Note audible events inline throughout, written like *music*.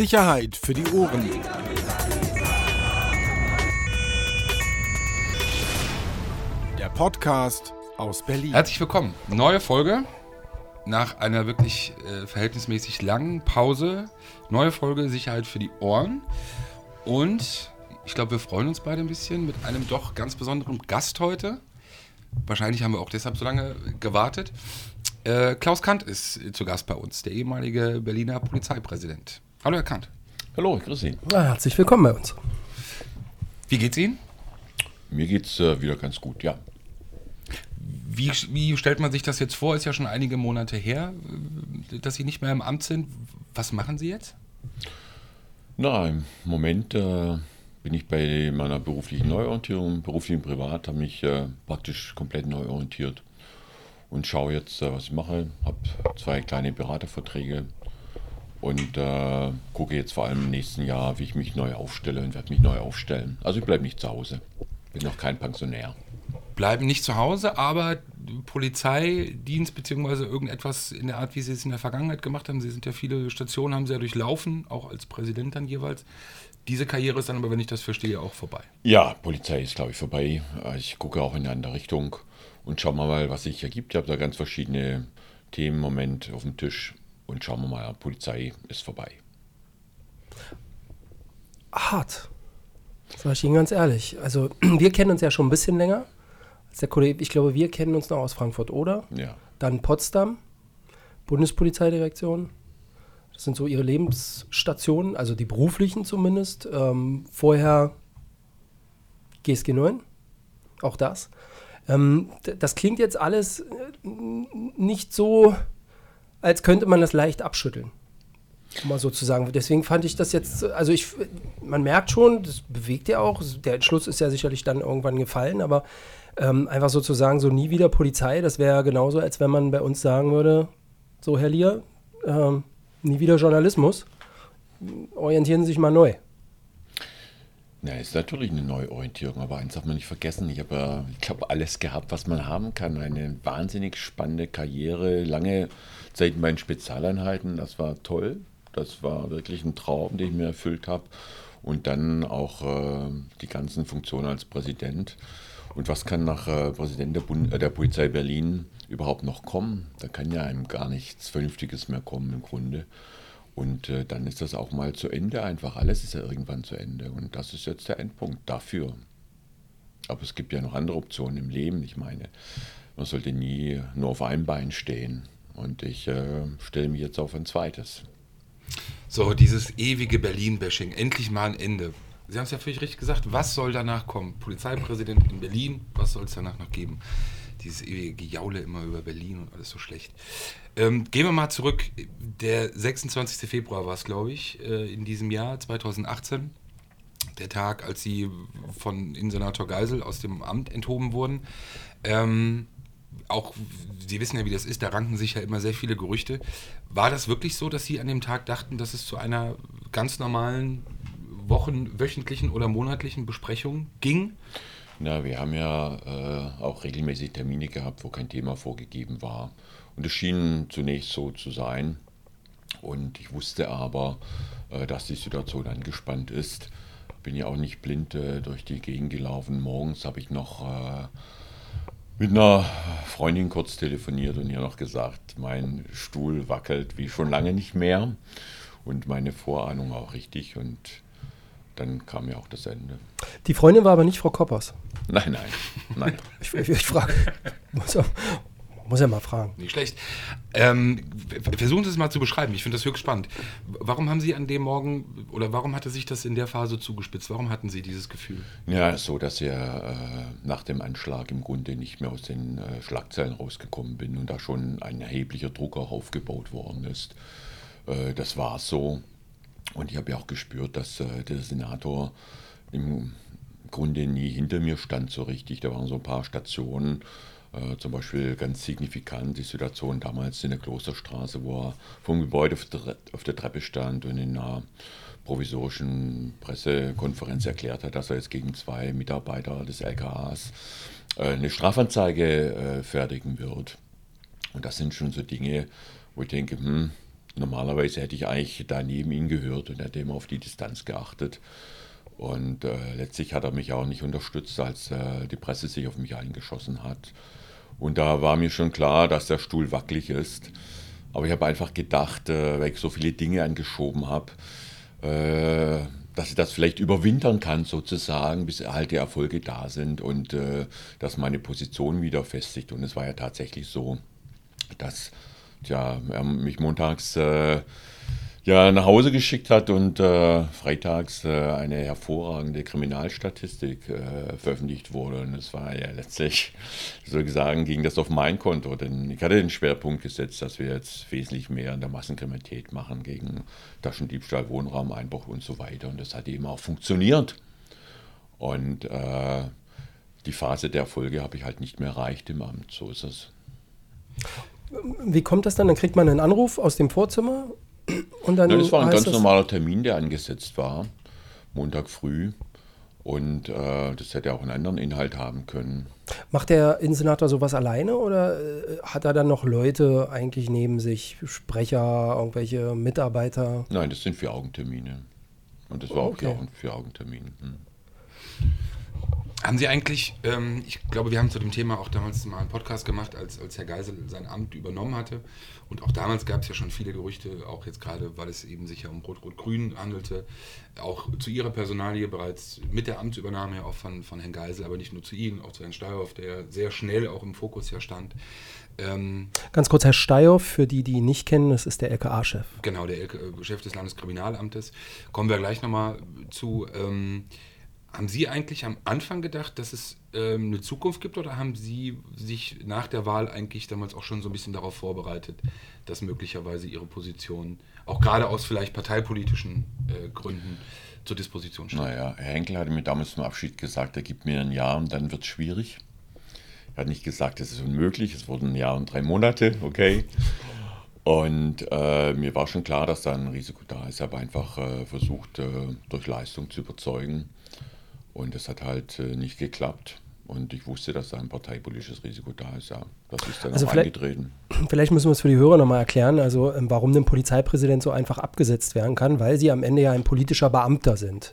Sicherheit für die Ohren. Der Podcast aus Berlin. Herzlich willkommen. Neue Folge. Nach einer wirklich äh, verhältnismäßig langen Pause. Neue Folge Sicherheit für die Ohren. Und ich glaube, wir freuen uns beide ein bisschen mit einem doch ganz besonderen Gast heute. Wahrscheinlich haben wir auch deshalb so lange gewartet. Äh, Klaus Kant ist zu Gast bei uns, der ehemalige Berliner Polizeipräsident. Hallo, Herr Kant. Hallo, ich grüße Sie. Ja, herzlich willkommen bei uns. Wie geht's Ihnen? Mir geht's äh, wieder ganz gut, ja. Wie, wie stellt man sich das jetzt vor? Ist ja schon einige Monate her, äh, dass Sie nicht mehr im Amt sind. Was machen Sie jetzt? Na, im Moment äh, bin ich bei meiner beruflichen Neuorientierung, beruflich und privat, habe mich äh, praktisch komplett neu orientiert und schaue jetzt, äh, was ich mache. Habe zwei kleine Beraterverträge und äh, gucke jetzt vor allem im nächsten Jahr, wie ich mich neu aufstelle und werde mich neu aufstellen. Also ich bleibe nicht zu Hause. Bin noch kein Pensionär. Bleiben nicht zu Hause, aber Polizeidienst beziehungsweise irgendetwas in der Art, wie Sie es in der Vergangenheit gemacht haben. Sie sind ja viele Stationen, haben Sie ja durchlaufen, auch als Präsident dann jeweils. Diese Karriere ist dann aber, wenn ich das verstehe, auch vorbei. Ja, Polizei ist, glaube ich, vorbei. Ich gucke auch in eine andere Richtung und schauen wir mal, was sich ergibt. Ich habe da ganz verschiedene Themen im Moment auf dem Tisch und schauen wir mal, Polizei ist vorbei. Hart. Sag ich Ihnen ganz ehrlich. Also, *clears throat* wir kennen uns ja schon ein bisschen länger. Als der Kollege, ich glaube, wir kennen uns noch aus Frankfurt, oder? Ja. Dann Potsdam, Bundespolizeidirektion. Das sind so Ihre Lebensstationen, also die beruflichen zumindest. Ähm, vorher GSG 9, auch das. Ähm, das klingt jetzt alles äh, nicht so, als könnte man das leicht abschütteln. Mal sozusagen. Deswegen fand ich das jetzt, also ich, man merkt schon, das bewegt ja auch. Der Entschluss ist ja sicherlich dann irgendwann gefallen, aber ähm, einfach sozusagen so nie wieder Polizei, das wäre genauso, als wenn man bei uns sagen würde, so Herr Lier, ähm, nie wieder Journalismus, orientieren Sie sich mal neu. Ja, ist natürlich eine Neuorientierung, aber eins darf man nicht vergessen. Ich habe ja, ich glaube, alles gehabt, was man haben kann. Eine wahnsinnig spannende Karriere, lange Zeit in meinen Spezialeinheiten. Das war toll. Das war wirklich ein Traum, den ich mir erfüllt habe. Und dann auch äh, die ganzen Funktionen als Präsident. Und was kann nach äh, Präsident der, Bund äh, der Polizei Berlin überhaupt noch kommen? Da kann ja einem gar nichts Vernünftiges mehr kommen im Grunde. Und äh, dann ist das auch mal zu Ende einfach. Alles ist ja irgendwann zu Ende. Und das ist jetzt der Endpunkt dafür. Aber es gibt ja noch andere Optionen im Leben. Ich meine, man sollte nie nur auf einem Bein stehen. Und ich äh, stelle mich jetzt auf ein zweites. So, dieses ewige Berlin-Bashing. Endlich mal ein Ende. Sie haben es ja völlig richtig gesagt. Was soll danach kommen? Polizeipräsident in Berlin, was soll es danach noch geben? Dieses ewige Gejaule immer über Berlin und alles so schlecht. Ähm, gehen wir mal zurück. Der 26. Februar war es, glaube ich, äh, in diesem Jahr 2018. Der Tag, als Sie von Innensenator Geisel aus dem Amt enthoben wurden. Ähm, auch, Sie wissen ja, wie das ist, da ranken sich ja immer sehr viele Gerüchte. War das wirklich so, dass Sie an dem Tag dachten, dass es zu einer ganz normalen Wochen, wöchentlichen oder monatlichen Besprechung ging? Na, wir haben ja äh, auch regelmäßig Termine gehabt, wo kein Thema vorgegeben war. Und es schien zunächst so zu sein. Und ich wusste aber, äh, dass die Situation angespannt ist. Bin ja auch nicht blind äh, durch die Gegend gelaufen. Morgens habe ich noch äh, mit einer Freundin kurz telefoniert und ihr noch gesagt, mein Stuhl wackelt wie schon lange nicht mehr. Und meine Vorahnung auch richtig. Und dann kam ja auch das Ende. Die Freundin war aber nicht Frau Koppers. Nein, nein, nein. *laughs* ich, ich, ich frage. Muss, muss ja mal fragen. Nicht schlecht. Ähm, versuchen Sie es mal zu beschreiben. Ich finde das höchst spannend. Warum haben Sie an dem Morgen oder warum hatte sich das in der Phase zugespitzt? Warum hatten Sie dieses Gefühl? Ja, so, dass ich äh, nach dem Anschlag im Grunde nicht mehr aus den äh, Schlagzeilen rausgekommen bin und da schon ein erheblicher Druck auch aufgebaut worden ist. Äh, das war so. Und ich habe ja auch gespürt, dass äh, der Senator im Grunde nie hinter mir stand so richtig. Da waren so ein paar Stationen, äh, zum Beispiel ganz signifikant die Situation damals in der Klosterstraße, wo er vom Gebäude auf der, auf der Treppe stand und in einer provisorischen Pressekonferenz erklärt hat, dass er jetzt gegen zwei Mitarbeiter des LKAs äh, eine Strafanzeige äh, fertigen wird. Und das sind schon so Dinge, wo ich denke, hm, normalerweise hätte ich eigentlich da neben ihn gehört und hätte immer auf die Distanz geachtet. Und äh, letztlich hat er mich auch nicht unterstützt, als äh, die Presse sich auf mich eingeschossen hat. Und da war mir schon klar, dass der Stuhl wackelig ist. Aber ich habe einfach gedacht, äh, weil ich so viele Dinge angeschoben habe, äh, dass ich das vielleicht überwintern kann sozusagen, bis halt die Erfolge da sind und äh, dass meine Position wieder festigt. Und es war ja tatsächlich so, dass tja, er mich montags äh, ja, nach Hause geschickt hat und äh, freitags äh, eine hervorragende Kriminalstatistik äh, veröffentlicht wurde. Und es war ja letztlich, sozusagen, ging das auf mein Konto. Denn ich hatte den Schwerpunkt gesetzt, dass wir jetzt wesentlich mehr in der Massenkriminalität machen gegen Taschendiebstahl, Wohnraumeinbruch und so weiter. Und das hat eben auch funktioniert. Und äh, die Phase der Erfolge habe ich halt nicht mehr erreicht im Amt. So ist es. Wie kommt das dann? Dann kriegt man einen Anruf aus dem Vorzimmer und dann. Ja, das war ein ganz normaler Termin, der angesetzt war, Montag früh. Und äh, das hätte auch einen anderen Inhalt haben können. Macht der Innensenator sowas alleine oder äh, hat er dann noch Leute eigentlich neben sich, Sprecher, irgendwelche Mitarbeiter? Nein, das sind Vier-Augen-Termine. Und das war okay. auch Vier-Augen-Termin. Hm. Haben Sie eigentlich, ähm, ich glaube, wir haben zu dem Thema auch damals mal einen Podcast gemacht, als, als Herr Geisel sein Amt übernommen hatte. Und auch damals gab es ja schon viele Gerüchte, auch jetzt gerade, weil es eben sich ja um Rot-Rot-Grün handelte, auch zu Ihrer Personalie bereits mit der Amtsübernahme ja auch von, von Herrn Geisel, aber nicht nur zu Ihnen, auch zu Herrn Steyerhoff, der sehr schnell auch im Fokus ja stand. Ähm, Ganz kurz, Herr Steyerhoff, für die, die ihn nicht kennen, das ist der LKA-Chef. Genau, der LK Chef des Landeskriminalamtes. Kommen wir gleich nochmal zu. Ähm, haben Sie eigentlich am Anfang gedacht, dass es ähm, eine Zukunft gibt oder haben Sie sich nach der Wahl eigentlich damals auch schon so ein bisschen darauf vorbereitet, dass möglicherweise Ihre Position auch gerade aus vielleicht parteipolitischen äh, Gründen zur Disposition steht? Naja, Herr Henkel hatte mir damals zum Abschied gesagt, er gibt mir ein Jahr und dann wird es schwierig. Er hat nicht gesagt, es ist unmöglich, es wurden ein Jahr und drei Monate, okay. Und äh, mir war schon klar, dass da ein Risiko da ist. Ich habe einfach äh, versucht, äh, durch Leistung zu überzeugen. Und das hat halt äh, nicht geklappt. Und ich wusste, dass da ein parteipolitisches Risiko da ist. Ja, das ist dann also auch vielleicht, eingetreten. *clears throat* Vielleicht müssen wir es für die Hörer nochmal erklären, also ähm, warum ein Polizeipräsident so einfach abgesetzt werden kann, weil sie am Ende ja ein politischer Beamter sind.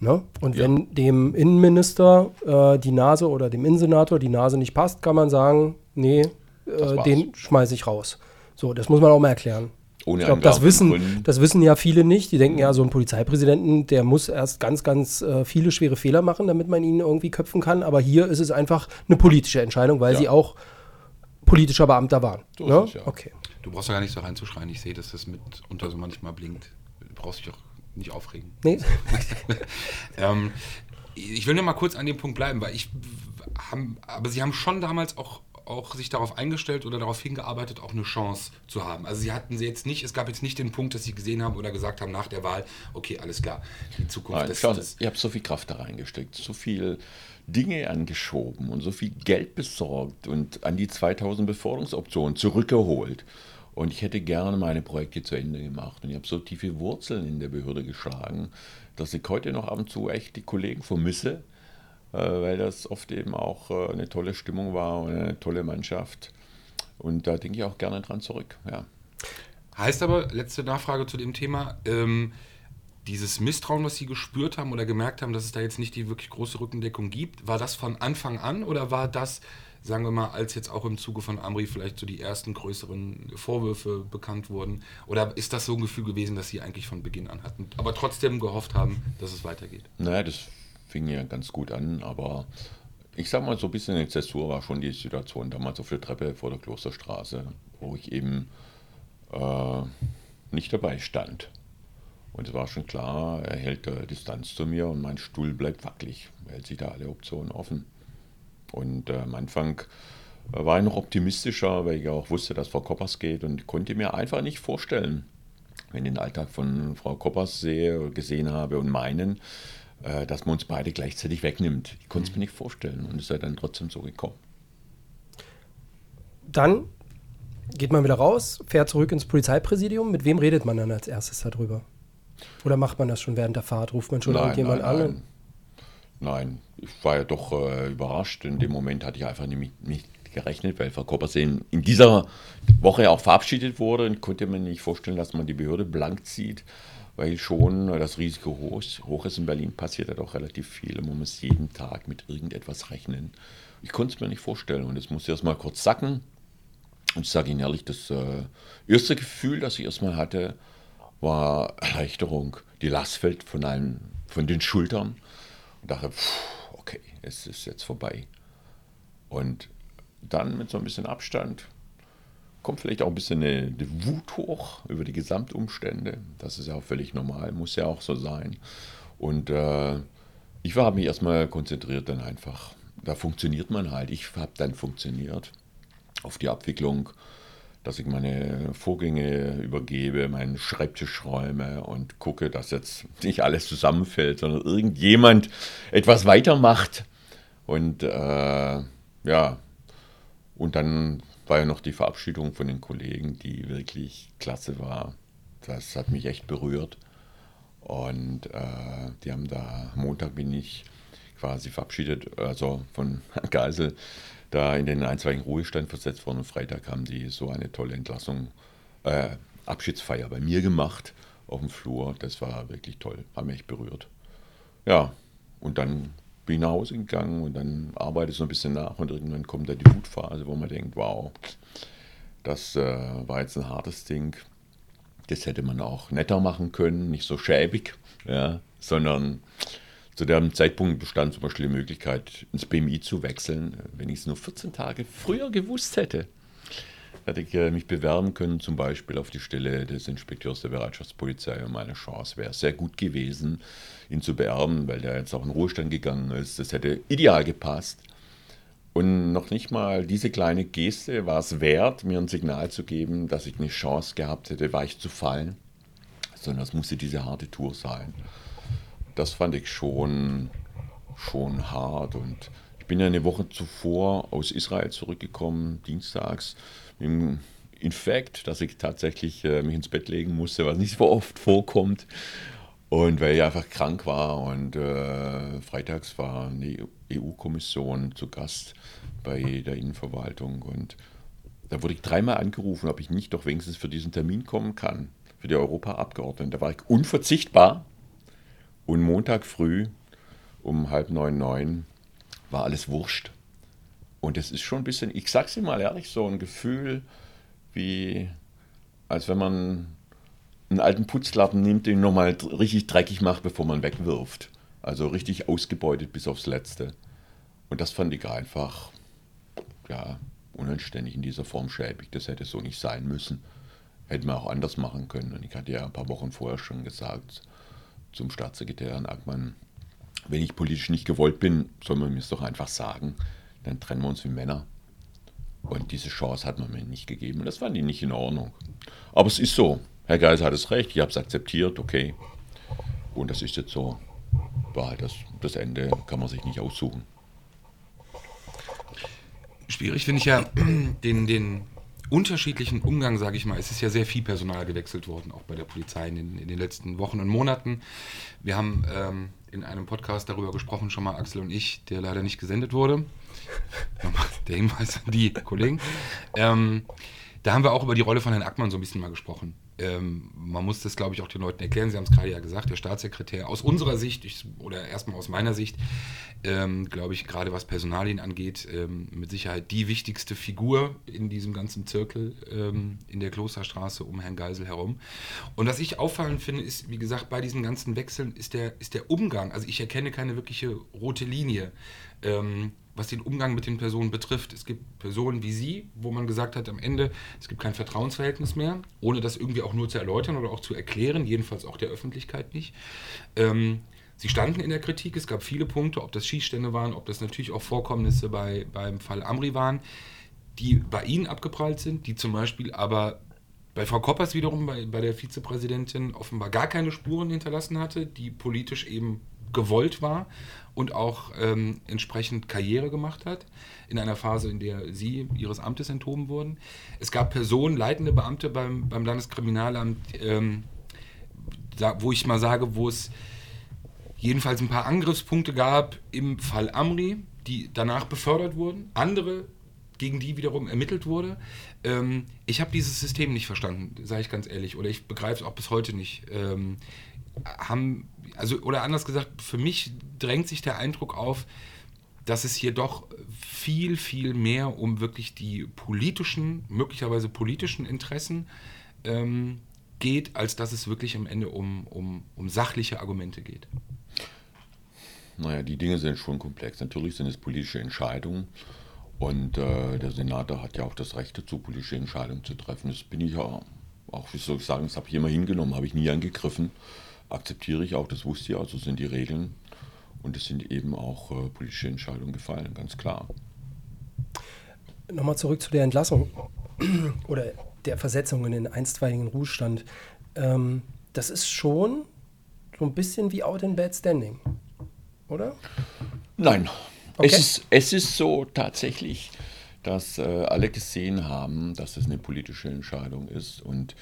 Ne? Und ja. wenn dem Innenminister äh, die Nase oder dem Innensenator die Nase nicht passt, kann man sagen, nee, äh, den schmeiße ich raus. So, das muss man auch mal erklären. Ohne ich glaube, das wissen, das wissen ja viele nicht. Die denken ja, so ein Polizeipräsidenten, der muss erst ganz, ganz äh, viele schwere Fehler machen, damit man ihn irgendwie köpfen kann. Aber hier ist es einfach eine politische Entscheidung, weil ja. sie auch politischer Beamter waren. So ne? es, ja. okay. Du brauchst ja gar nicht so reinzuschreien. Ich sehe, dass das mitunter so manchmal blinkt. Du brauchst dich auch nicht aufregen. Nee. *laughs* *laughs* ähm, ich will nur mal kurz an dem Punkt bleiben, weil ich haben, aber sie haben schon damals auch auch sich darauf eingestellt oder darauf hingearbeitet, auch eine Chance zu haben. Also sie hatten sie jetzt nicht, es gab jetzt nicht den Punkt, dass sie gesehen haben oder gesagt haben nach der Wahl, okay, alles klar, die Zukunft Nein, Schau, Ich habe so viel Kraft da reingesteckt, so viel Dinge angeschoben und so viel Geld besorgt und an die 2000 Beförderungsoptionen zurückgeholt. Und ich hätte gerne meine Projekte zu Ende gemacht. Und ich habe so tiefe Wurzeln in der Behörde geschlagen, dass ich heute noch ab und zu echt die Kollegen vermisse, weil das oft eben auch äh, eine tolle Stimmung war und eine tolle Mannschaft. Und da denke ich auch gerne dran zurück. Ja. Heißt aber, letzte Nachfrage zu dem Thema, ähm, dieses Misstrauen, was Sie gespürt haben oder gemerkt haben, dass es da jetzt nicht die wirklich große Rückendeckung gibt, war das von Anfang an oder war das, sagen wir mal, als jetzt auch im Zuge von Amri vielleicht so die ersten größeren Vorwürfe bekannt wurden? Oder ist das so ein Gefühl gewesen, dass Sie eigentlich von Beginn an hatten, aber trotzdem gehofft haben, dass es weitergeht? Naja, das fing ja ganz gut an, aber ich sag mal, so ein bisschen eine Zäsur war schon die Situation damals auf der Treppe vor der Klosterstraße, wo ich eben äh, nicht dabei stand. Und es war schon klar, er hält äh, Distanz zu mir und mein Stuhl bleibt wackelig, er hält sich da alle Optionen offen. Und äh, am Anfang war ich noch optimistischer, weil ich auch wusste, dass Frau Koppers geht und konnte mir einfach nicht vorstellen, wenn ich den Alltag von Frau Koppers sehe, gesehen habe und meinen, äh, dass man uns beide gleichzeitig wegnimmt. Ich konnte es mir nicht vorstellen und es sei dann trotzdem so gekommen. Dann geht man wieder raus, fährt zurück ins Polizeipräsidium. Mit wem redet man dann als erstes darüber? Oder macht man das schon während der Fahrt? Ruft man schon nein, irgendjemand nein, an? Nein. nein, ich war ja doch äh, überrascht. In dem Moment hatte ich einfach nicht, nicht gerechnet, weil Frau Koppersee in dieser Woche auch verabschiedet wurde und konnte mir nicht vorstellen, dass man die Behörde blank zieht, weil schon das Risiko hoch, hoch ist. In Berlin passiert ja doch relativ viel man muss jeden Tag mit irgendetwas rechnen. Ich konnte es mir nicht vorstellen und es musste erst mal kurz sacken. Und ich sage Ihnen ehrlich, das äh, erste Gefühl, das ich erstmal hatte, war Erleichterung. Die Last fällt von, einem, von den Schultern und dachte, pff, okay, es ist jetzt vorbei. Und dann mit so ein bisschen Abstand kommt vielleicht auch ein bisschen eine, eine Wut hoch über die Gesamtumstände. Das ist ja auch völlig normal, muss ja auch so sein. Und äh, ich habe mich erstmal konzentriert dann einfach. Da funktioniert man halt. Ich habe dann funktioniert auf die Abwicklung, dass ich meine Vorgänge übergebe, meinen Schreibtisch räume und gucke, dass jetzt nicht alles zusammenfällt, sondern irgendjemand etwas weitermacht. Und äh, ja, und dann war ja noch die Verabschiedung von den Kollegen, die wirklich klasse war. Das hat mich echt berührt. Und äh, die haben da, Montag bin ich quasi verabschiedet, also von Geisel, da in den einstweiligen Ruhestand versetzt worden. Und Freitag haben die so eine tolle Entlassung, äh, Abschiedsfeier bei mir gemacht auf dem Flur. Das war wirklich toll, hat mich echt berührt. Ja, und dann bin ich nach Hause gegangen und dann arbeite ich so ein bisschen nach und irgendwann kommt da die Wutphase, wo man denkt, wow, das äh, war jetzt ein hartes Ding. Das hätte man auch netter machen können, nicht so schäbig, ja, sondern zu dem Zeitpunkt bestand zum Beispiel die Möglichkeit, ins BMI zu wechseln, wenn ich es nur 14 Tage früher gewusst hätte hätte ich mich bewerben können, zum Beispiel auf die Stelle des Inspekteurs der Bereitschaftspolizei. Und meine Chance wäre sehr gut gewesen, ihn zu beerben, weil der jetzt auch in Ruhestand gegangen ist. Das hätte ideal gepasst. Und noch nicht mal diese kleine Geste war es wert, mir ein Signal zu geben, dass ich eine Chance gehabt hätte, weich zu fallen, sondern es musste diese harte Tour sein. Das fand ich schon, schon hart und bin ja eine Woche zuvor aus Israel zurückgekommen, dienstags, im Infekt, dass ich tatsächlich äh, mich ins Bett legen musste, was nicht so oft vorkommt. Und weil ich einfach krank war und äh, freitags war eine EU-Kommission zu Gast bei der Innenverwaltung und da wurde ich dreimal angerufen, ob ich nicht doch wenigstens für diesen Termin kommen kann, für die Europaabgeordneten. Da war ich unverzichtbar und Montag früh um halb neun, neun war alles wurscht. Und es ist schon ein bisschen, ich sag's dir mal ehrlich, so ein Gefühl wie, als wenn man einen alten Putzlappen nimmt, den nochmal richtig dreckig macht, bevor man wegwirft. Also richtig ausgebeutet bis aufs Letzte. Und das fand ich einfach, ja, unanständig in dieser Form schäbig. Das hätte so nicht sein müssen. Hätten wir auch anders machen können. Und ich hatte ja ein paar Wochen vorher schon gesagt zum Staatssekretär Herrn Ackmann, wenn ich politisch nicht gewollt bin, soll man mir es doch einfach sagen dann trennen wir uns wie Männer. Und diese Chance hat man mir nicht gegeben. Und das fand ich nicht in Ordnung. Aber es ist so. Herr Geis hat es recht. Ich habe es akzeptiert. Okay. Und das ist jetzt so. War halt das, das Ende. Kann man sich nicht aussuchen. Schwierig finde ich ja *clears throat* den, den unterschiedlichen Umgang, sage ich mal. Es ist ja sehr viel Personal gewechselt worden, auch bei der Polizei in den, in den letzten Wochen und Monaten. Wir haben ähm, in einem Podcast darüber gesprochen, schon mal Axel und ich, der leider nicht gesendet wurde. *laughs* Der Hinweis an die Kollegen. Ähm, da haben wir auch über die Rolle von Herrn Ackmann so ein bisschen mal gesprochen. Ähm, man muss das, glaube ich, auch den Leuten erklären. Sie haben es gerade ja gesagt, der Staatssekretär aus unserer Sicht, ich, oder erstmal aus meiner Sicht, ähm, glaube ich, gerade was Personalien angeht, ähm, mit Sicherheit die wichtigste Figur in diesem ganzen Zirkel ähm, in der Klosterstraße um Herrn Geisel herum. Und was ich auffallend finde, ist, wie gesagt, bei diesen ganzen Wechseln ist der, ist der Umgang. Also ich erkenne keine wirkliche rote Linie. Was den Umgang mit den Personen betrifft. Es gibt Personen wie Sie, wo man gesagt hat, am Ende, es gibt kein Vertrauensverhältnis mehr, ohne das irgendwie auch nur zu erläutern oder auch zu erklären, jedenfalls auch der Öffentlichkeit nicht. Ähm, Sie standen in der Kritik, es gab viele Punkte, ob das Schießstände waren, ob das natürlich auch Vorkommnisse bei, beim Fall Amri waren, die bei Ihnen abgeprallt sind, die zum Beispiel aber bei Frau Koppers wiederum, bei, bei der Vizepräsidentin, offenbar gar keine Spuren hinterlassen hatte, die politisch eben gewollt war und auch ähm, entsprechend Karriere gemacht hat, in einer Phase, in der sie ihres Amtes enthoben wurden. Es gab Personen, leitende Beamte beim, beim Landeskriminalamt, ähm, da, wo ich mal sage, wo es jedenfalls ein paar Angriffspunkte gab im Fall Amri, die danach befördert wurden. Andere gegen die wiederum ermittelt wurde. Ähm, ich habe dieses System nicht verstanden, sage ich ganz ehrlich, oder ich begreife es auch bis heute nicht. Ähm, haben, also, oder anders gesagt, für mich drängt sich der Eindruck auf, dass es hier doch viel, viel mehr um wirklich die politischen, möglicherweise politischen Interessen ähm, geht, als dass es wirklich am Ende um, um, um sachliche Argumente geht. Naja, die Dinge sind schon komplex. Natürlich sind es politische Entscheidungen. Und äh, der Senator hat ja auch das Recht dazu, politische Entscheidungen zu treffen. Das bin ich ja auch, wie soll ich sagen, das habe ich immer hingenommen, habe ich nie angegriffen. Akzeptiere ich auch, das wusste ich auch, so sind die Regeln. Und es sind eben auch äh, politische Entscheidungen gefallen, ganz klar. Nochmal zurück zu der Entlassung *clears throat* oder der Versetzung in den einstweiligen Ruhestand. Ähm, das ist schon so ein bisschen wie Out in Bad Standing, oder? Nein. Okay. Es, ist, es ist so tatsächlich, dass äh, alle gesehen haben, dass es eine politische Entscheidung ist und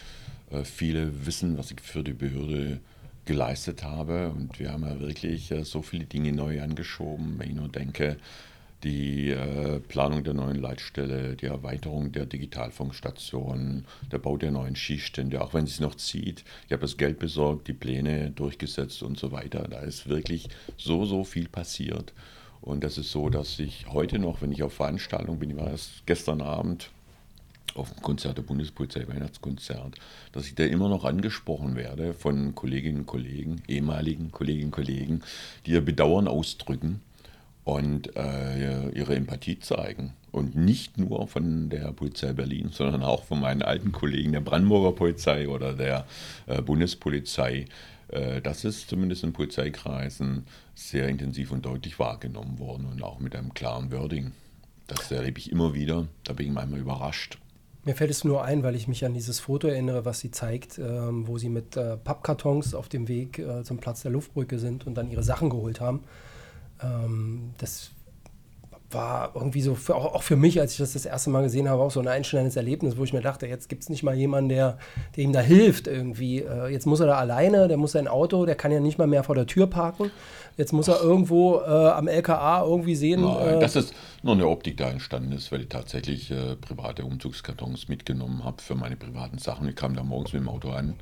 äh, viele wissen, was ich für die Behörde geleistet habe. Und wir haben ja wirklich äh, so viele Dinge neu angeschoben, wenn ich nur denke, die äh, Planung der neuen Leitstelle, die Erweiterung der Digitalfunkstation, der Bau der neuen Skistände, auch wenn es noch zieht. Ich habe das Geld besorgt, die Pläne durchgesetzt und so weiter. Da ist wirklich so, so viel passiert. Und das ist so, dass ich heute noch, wenn ich auf Veranstaltungen bin, ich war erst gestern Abend auf dem Konzert der Bundespolizei Weihnachtskonzert, dass ich da immer noch angesprochen werde von Kolleginnen und Kollegen, ehemaligen Kolleginnen und Kollegen, die ihr Bedauern ausdrücken und äh, ihre Empathie zeigen. Und nicht nur von der Polizei Berlin, sondern auch von meinen alten Kollegen der Brandenburger Polizei oder der äh, Bundespolizei. Äh, das ist zumindest in Polizeikreisen sehr intensiv und deutlich wahrgenommen worden und auch mit einem klaren Wording. Das erlebe ich immer wieder. Da bin ich manchmal überrascht. Mir fällt es nur ein, weil ich mich an dieses Foto erinnere, was sie zeigt, ähm, wo sie mit äh, Pappkartons auf dem Weg äh, zum Platz der Luftbrücke sind und dann ihre Sachen geholt haben. Ähm, das war irgendwie so, für, auch, auch, für mich, als ich das das erste Mal gesehen habe, auch so ein einschneidendes Erlebnis, wo ich mir dachte, jetzt gibt es nicht mal jemanden, der, der ihm da hilft irgendwie. Äh, jetzt muss er da alleine, der muss sein Auto, der kann ja nicht mal mehr vor der Tür parken. Jetzt muss er irgendwo äh, am LKA irgendwie sehen. Nein, äh, das ist nur eine Optik da entstanden ist, weil ich tatsächlich äh, private Umzugskartons mitgenommen habe für meine privaten Sachen. Ich kam da morgens mit dem Auto an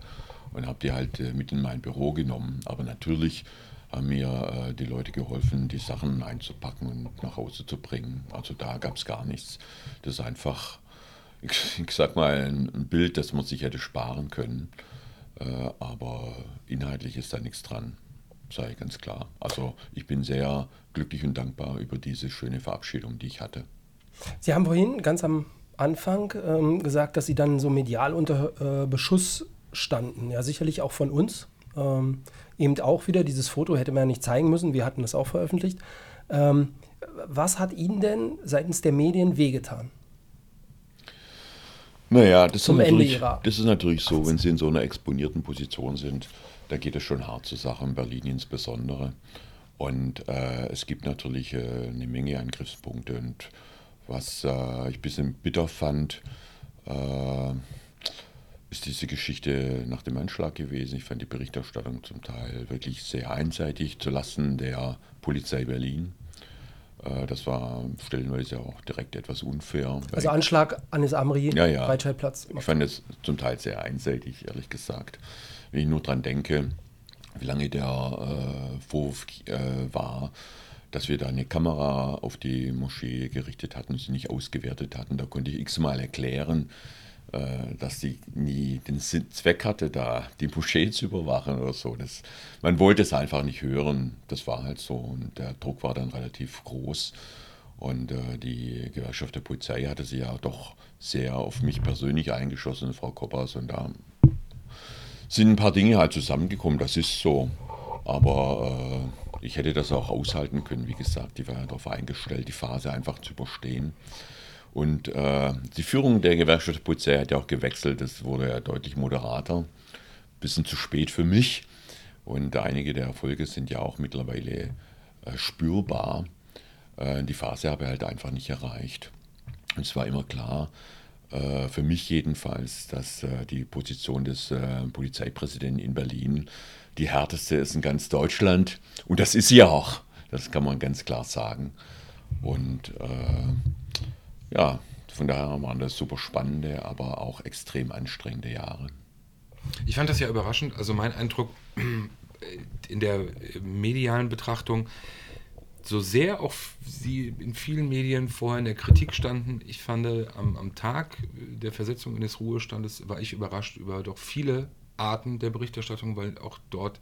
und habe die halt äh, mit in mein Büro genommen. Aber natürlich haben mir äh, die Leute geholfen, die Sachen einzupacken und nach Hause zu bringen. Also da gab es gar nichts. Das ist einfach, *laughs* ich, ich sag mal, ein, Bild, das man sich hätte sparen können. Äh, aber inhaltlich ist da nichts dran, ich ganz klar. Also ich bin sehr glücklich und dankbar über diese schöne Verabschiedung, die ich hatte. Sie haben vorhin ganz am Anfang ähm, gesagt, dass Sie dann so medial unter äh, Beschuss standen. Ja, sicherlich auch von uns. Ähm, eben auch wieder, dieses Foto hätte man ja nicht zeigen müssen, wir hatten das auch veröffentlicht. Ähm, was hat Ihnen denn seitens der Medien wehgetan? Naja, das, Zum ist Ende ihrer das ist natürlich so, wenn Sie in so einer exponierten Position sind, da geht es schon hart zur Sache, in Berlin insbesondere. Und äh, es gibt natürlich äh, eine Menge Angriffspunkte. Und was äh, ich ein bisschen bitter fand, äh, ist diese Geschichte nach dem Anschlag gewesen. Ich fand die Berichterstattung zum Teil wirklich sehr einseitig zulasten der Polizei Berlin. Äh, das war stellenweise auch direkt etwas unfair. Also Anschlag Anis Amri, ja, ja. Breitscheidplatz. Ich fand es zum Teil sehr einseitig, ehrlich gesagt. Wenn ich nur daran denke, wie lange der äh, Vorwurf äh, war, dass wir da eine Kamera auf die Moschee gerichtet hatten, sie nicht ausgewertet hatten. Da konnte ich x-mal erklären, dass sie nie den Zweck hatte, da die Moschee zu überwachen oder so. Das, man wollte es einfach nicht hören. Das war halt so und der Druck war dann relativ groß. Und äh, die Gewerkschaft der Polizei hatte sich ja doch sehr auf mich persönlich eingeschossen, Frau Koppers. Und da sind ein paar Dinge halt zusammengekommen, das ist so. Aber äh, ich hätte das auch aushalten können, wie gesagt. Die war ja darauf eingestellt, die Phase einfach zu überstehen. Und äh, die Führung der Gewerkschaft Polizei hat ja auch gewechselt. Das wurde ja deutlich moderater. Bisschen zu spät für mich. Und einige der Erfolge sind ja auch mittlerweile äh, spürbar. Äh, die Phase habe ich halt einfach nicht erreicht. Und es war immer klar, äh, für mich jedenfalls, dass äh, die Position des äh, Polizeipräsidenten in Berlin die härteste ist in ganz Deutschland. Und das ist sie auch. Das kann man ganz klar sagen. Und ja, von daher waren das super spannende, aber auch extrem anstrengende Jahre. Ich fand das ja überraschend. Also mein Eindruck in der medialen Betrachtung, so sehr auch sie in vielen Medien vorher in der Kritik standen, ich fand am, am Tag der Versetzung in des Ruhestandes war ich überrascht über doch viele Arten der Berichterstattung, weil auch dort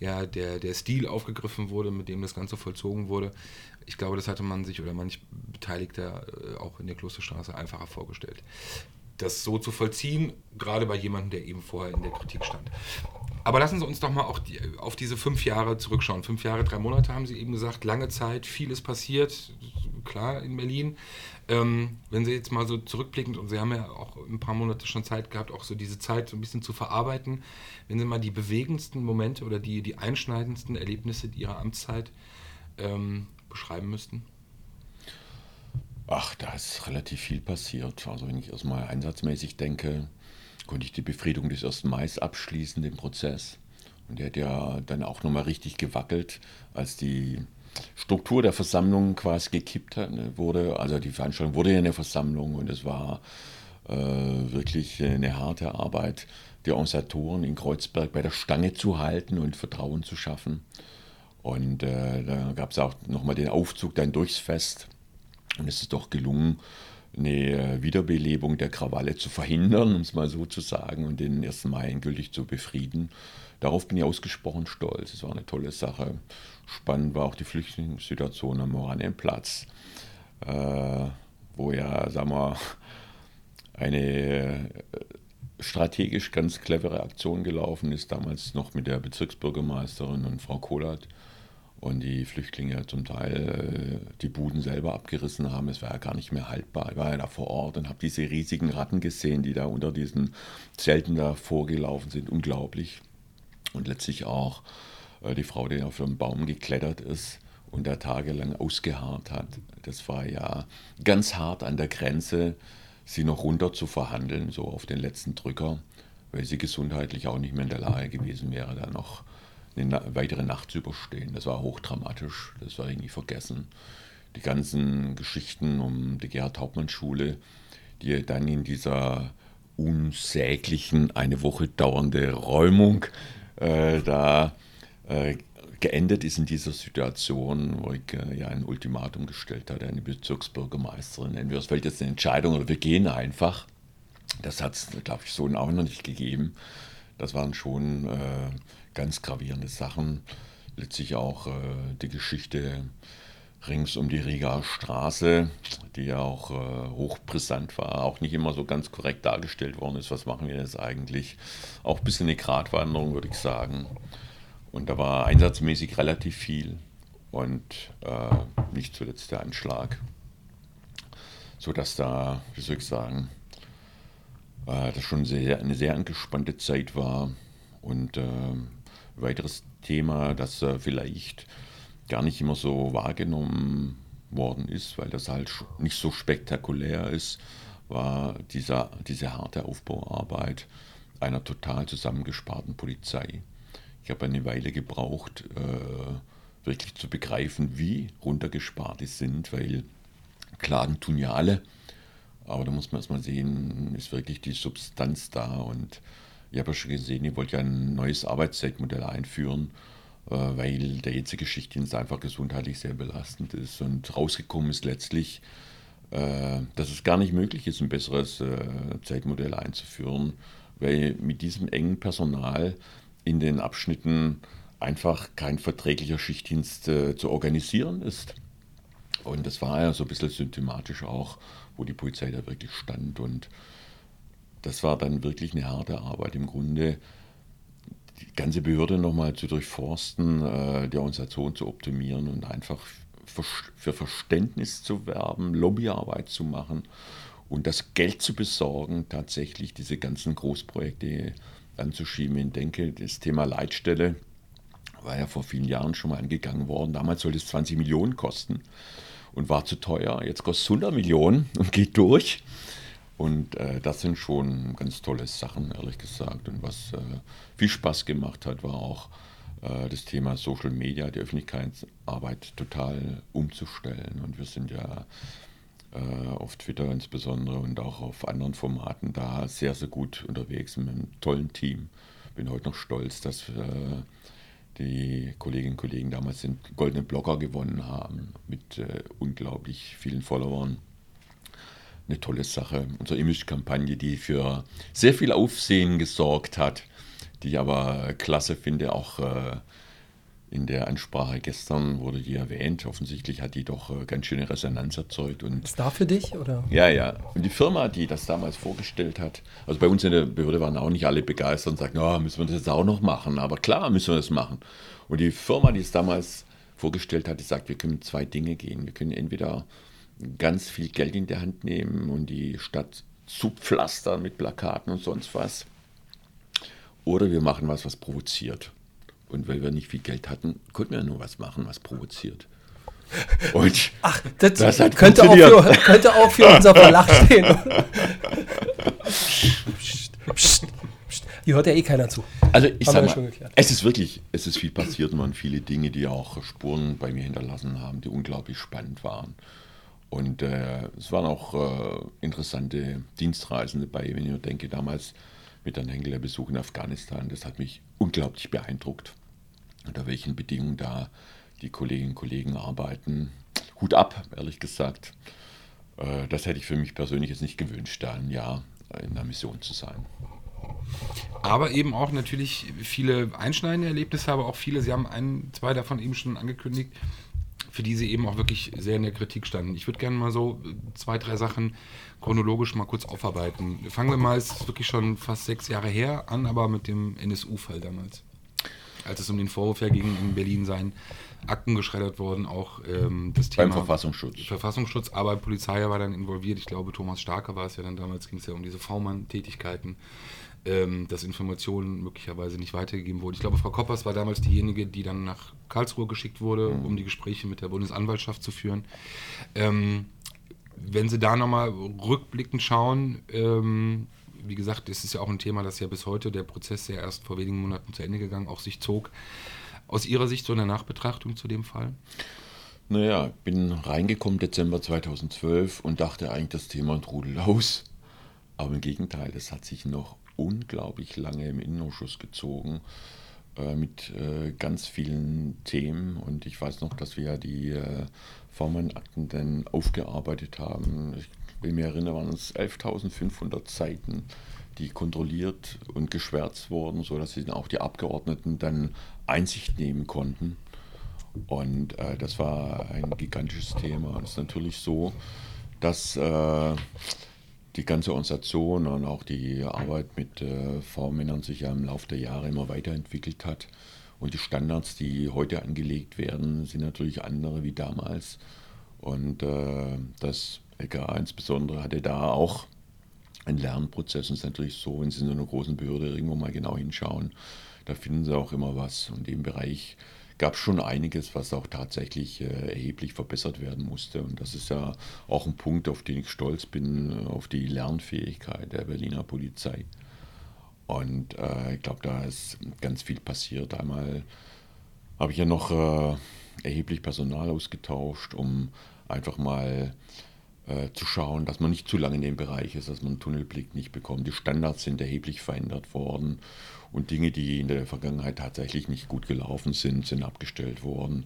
ja der, der Stil aufgegriffen wurde, mit dem das Ganze vollzogen wurde. Ich glaube, das hatte man sich oder manch Beteiligter äh, auch in der Klosterstraße einfacher vorgestellt. Das so zu vollziehen, gerade bei jemandem, der eben vorher in der Kritik stand. Aber lassen Sie uns doch mal auch die, auf diese fünf Jahre zurückschauen. Fünf Jahre, drei Monate haben Sie eben gesagt, lange Zeit, vieles passiert, klar in Berlin. Ähm, wenn Sie jetzt mal so zurückblickend, und Sie haben ja auch ein paar Monate schon Zeit gehabt, auch so diese Zeit so ein bisschen zu verarbeiten, wenn Sie mal die bewegendsten Momente oder die, die einschneidendsten Erlebnisse Ihrer Amtszeit ähm, beschreiben müssten? Ach, da ist relativ viel passiert. Also wenn ich erstmal einsatzmäßig denke, konnte ich die Befriedung des 1. Mai abschließen, den Prozess. Und der hat ja dann auch nochmal richtig gewackelt, als die Struktur der Versammlung quasi gekippt hat, ne, wurde. Also die Veranstaltung wurde ja eine Versammlung und es war äh, wirklich eine harte Arbeit, die Organisatoren in Kreuzberg bei der Stange zu halten und Vertrauen zu schaffen. Und äh, da gab es auch nochmal den Aufzug dann durchs Fest. Und es ist doch gelungen, eine Wiederbelebung der Krawalle zu verhindern, um es mal so zu sagen, und den 1. Mai endgültig zu befrieden. Darauf bin ich ausgesprochen stolz. Es war eine tolle Sache. Spannend war auch die Flüchtlingssituation am Oranienplatz, äh, wo ja, sagen wir, eine äh, strategisch ganz clevere Aktion gelaufen ist, damals noch mit der Bezirksbürgermeisterin und Frau Kohlert und die Flüchtlinge zum Teil äh, die Buden selber abgerissen haben. Es war ja gar nicht mehr haltbar. Ich war ja da vor Ort und habe diese riesigen Ratten gesehen, die da unter diesen Zelten da vorgelaufen sind. Unglaublich. Und letztlich auch äh, die Frau, die auf einem Baum geklettert ist und da tagelang ausgeharrt hat. Das war ja ganz hart an der Grenze, sie noch runter zu verhandeln, so auf den letzten Drücker, weil sie gesundheitlich auch nicht mehr in der Lage gewesen wäre, da noch eine weitere Nacht zu überstehen. Das war hochdramatisch, das war nie vergessen. Die ganzen Geschichten um die Gerhard-Hauptmann-Schule, die dann in dieser unsäglichen, eine Woche dauernde Räumung äh, da äh, geendet ist in dieser Situation, wo ich äh, ja ein Ultimatum gestellt hatte, eine Bezirksbürgermeisterin. Entweder es fällt jetzt eine Entscheidung oder wir gehen einfach. Das hat es, glaube ich, so auch noch nicht gegeben. Das waren schon äh, ganz gravierende Sachen. Letztlich auch äh, die Geschichte rings um die Rigaer Straße, die ja auch äh, hochbrisant war, auch nicht immer so ganz korrekt dargestellt worden ist. Was machen wir jetzt eigentlich? Auch ein bisschen eine Gratwanderung, würde ich sagen. Und da war einsatzmäßig relativ viel und äh, nicht zuletzt der Anschlag, sodass da, wie soll ich sagen, äh, das schon sehr, eine sehr angespannte Zeit war und äh, weiteres Thema, das äh, vielleicht gar nicht immer so wahrgenommen worden ist, weil das halt nicht so spektakulär ist, war dieser, diese harte Aufbauarbeit einer total zusammengesparten Polizei. Ich habe eine Weile gebraucht, äh, wirklich zu begreifen, wie runtergespart die sind, weil Klagen tun ja alle, aber da muss man erstmal sehen, ist wirklich die Substanz da und ich habe ja schon gesehen, ich wollte ja ein neues Arbeitszeitmodell einführen, äh, weil der jetzige Schichtdienst einfach gesundheitlich sehr belastend ist. Und rausgekommen ist letztlich, äh, dass es gar nicht möglich ist, ein besseres äh, Zeitmodell einzuführen, weil mit diesem engen Personal in den Abschnitten einfach kein verträglicher Schichtdienst zu organisieren ist. Und das war ja so ein bisschen symptomatisch auch, wo die Polizei da wirklich stand und das war dann wirklich eine harte Arbeit. Im Grunde die ganze Behörde nochmal zu durchforsten, äh, die Organisation zu optimieren und einfach für Verständnis zu werben, Lobbyarbeit zu machen und das Geld zu besorgen, tatsächlich diese ganzen Großprojekte anzuschieben. Ich denke, das Thema Leitstelle war ja vor vielen Jahren schon mal angegangen worden. Damals sollte es 20 Millionen kosten und war zu teuer. Jetzt kostet es 100 Millionen und geht durch. Und äh, das sind schon ganz tolle Sachen, ehrlich gesagt. Und was äh, viel Spaß gemacht hat, war auch äh, das Thema Social Media, die Öffentlichkeitsarbeit total umzustellen. Und wir sind ja äh, auf Twitter insbesondere und auch auf anderen Formaten da sehr, sehr gut unterwegs mit einem tollen Team. Bin heute noch stolz, dass äh, die Kolleginnen und Kollegen damals den Goldenen Blogger gewonnen haben mit äh, unglaublich vielen Followern. Eine tolle Sache. Unsere Image-Kampagne, die für sehr viel Aufsehen gesorgt hat, die ich aber klasse finde, auch äh, in der Ansprache gestern wurde die erwähnt. Offensichtlich hat die doch äh, ganz schöne Resonanz erzeugt. Und Ist da für dich? Oder? ja, ja. Und die Firma, die das damals vorgestellt hat, also bei uns in der Behörde waren auch nicht alle begeistert und sagten, ja, müssen wir das jetzt auch noch machen. Aber klar müssen wir das machen. Und die Firma, die es damals vorgestellt hat, die sagt, wir können zwei Dinge gehen. Wir können entweder ganz viel Geld in der Hand nehmen und die Stadt zupflastern mit Plakaten und sonst was. Oder wir machen was, was provoziert. Und weil wir nicht viel Geld hatten, konnten wir nur was machen, was provoziert. Und Ach, das, Das hat könnte, auch für, *laughs* könnte auch für unser Verlag *laughs* stehen. Psst, psst, psst. Hier hört ja eh keiner zu. Also ich Haben sag mal, es ist wirklich, es ist viel passiert und waren viele Dinge, die auch Spuren bei mir hinterlassen haben, die unglaublich spannend waren. Und äh, es waren auch äh, interessante Dienstreisen dabei, wenn ich nur denke, damals mit Herrn Henkel der Besuch in Afghanistan, das hat mich unglaublich beeindruckt. Unter welchen Bedingungen da die Kolleginnen und Kollegen arbeiten. Hut ab, ehrlich gesagt. Äh, das hätte ich für mich persönlich jetzt nicht gewünscht, da ein Jahr in der Mission zu sein. Aber eben auch natürlich viele einschneidende Erlebnisse, aber auch viele, Sie haben ein, zwei davon eben schon angekündigt, für die Sie eben auch wirklich sehr in der Kritik standen. Ich würde gerne mal so zwei, drei Sachen chronologisch mal kurz aufarbeiten. Fangen wir mal, es ist wirklich schon fast sechs Jahre her an, aber mit dem NSU-Fall damals. Als es um den Vorwurf ja ging, in Berlin seien Akten geschreddert worden, auch ähm, das Thema. Beim Verfassungsschutz. Verfassungsschutz, aber Polizei war dann involviert. Ich glaube, Thomas Starke war es ja dann damals, ging es ja um diese V-Mann-Tätigkeiten, ähm, dass Informationen möglicherweise nicht weitergegeben wurden. Ich glaube, Frau Koppers war damals diejenige, die dann nach Karlsruhe geschickt wurde, um die Gespräche mit der Bundesanwaltschaft zu führen. Ähm, wenn Sie da nochmal rückblickend schauen, ähm, wie gesagt, das ist ja auch ein Thema, das ja bis heute, der Prozess, der erst vor wenigen Monaten zu Ende gegangen, auch sich zog. Aus Ihrer Sicht so eine Nachbetrachtung zu dem Fall? Naja, ich bin reingekommen Dezember 2012 und dachte eigentlich, das Thema trudelt aus. Aber im Gegenteil, das hat sich noch unglaublich lange im Innenausschuss gezogen äh, mit äh, ganz vielen Themen. Und ich weiß noch, dass wir ja die äh, Vormann-Akten dann aufgearbeitet haben. Ich will mich erinnern, waren es 11.500 Seiten, die kontrolliert und geschwärzt wurden, sodass sie dann auch die Abgeordneten dann Einsicht nehmen konnten. Und äh, das war ein gigantisches Thema. Und es ist natürlich so, dass äh, die ganze Organisation und auch die Arbeit mit äh, V-Männern sich ja im Laufe der Jahre immer weiterentwickelt hat. Und die Standards, die heute angelegt werden, sind natürlich andere wie damals. Und äh, das LKA insbesondere hatte da auch einen Lernprozess. Und es ist natürlich so, wenn Sie in so einer großen Behörde irgendwo mal genau hinschauen, da finden Sie auch immer was. Und im Bereich gab es schon einiges, was auch tatsächlich äh, erheblich verbessert werden musste. Und das ist ja auch ein Punkt, auf den ich stolz bin, äh, auf die Lernfähigkeit der Berliner Polizei. Und äh, ich glaube, da ist ganz viel passiert. Einmal habe ich ja noch äh, erheblich Personal ausgetauscht, um einfach mal äh, zu schauen, dass man nicht zu lange in dem Bereich ist, dass man einen Tunnelblick nicht bekommt. Die Standards sind erheblich verändert worden und Dinge, die in der Vergangenheit tatsächlich nicht gut gelaufen sind, sind abgestellt worden.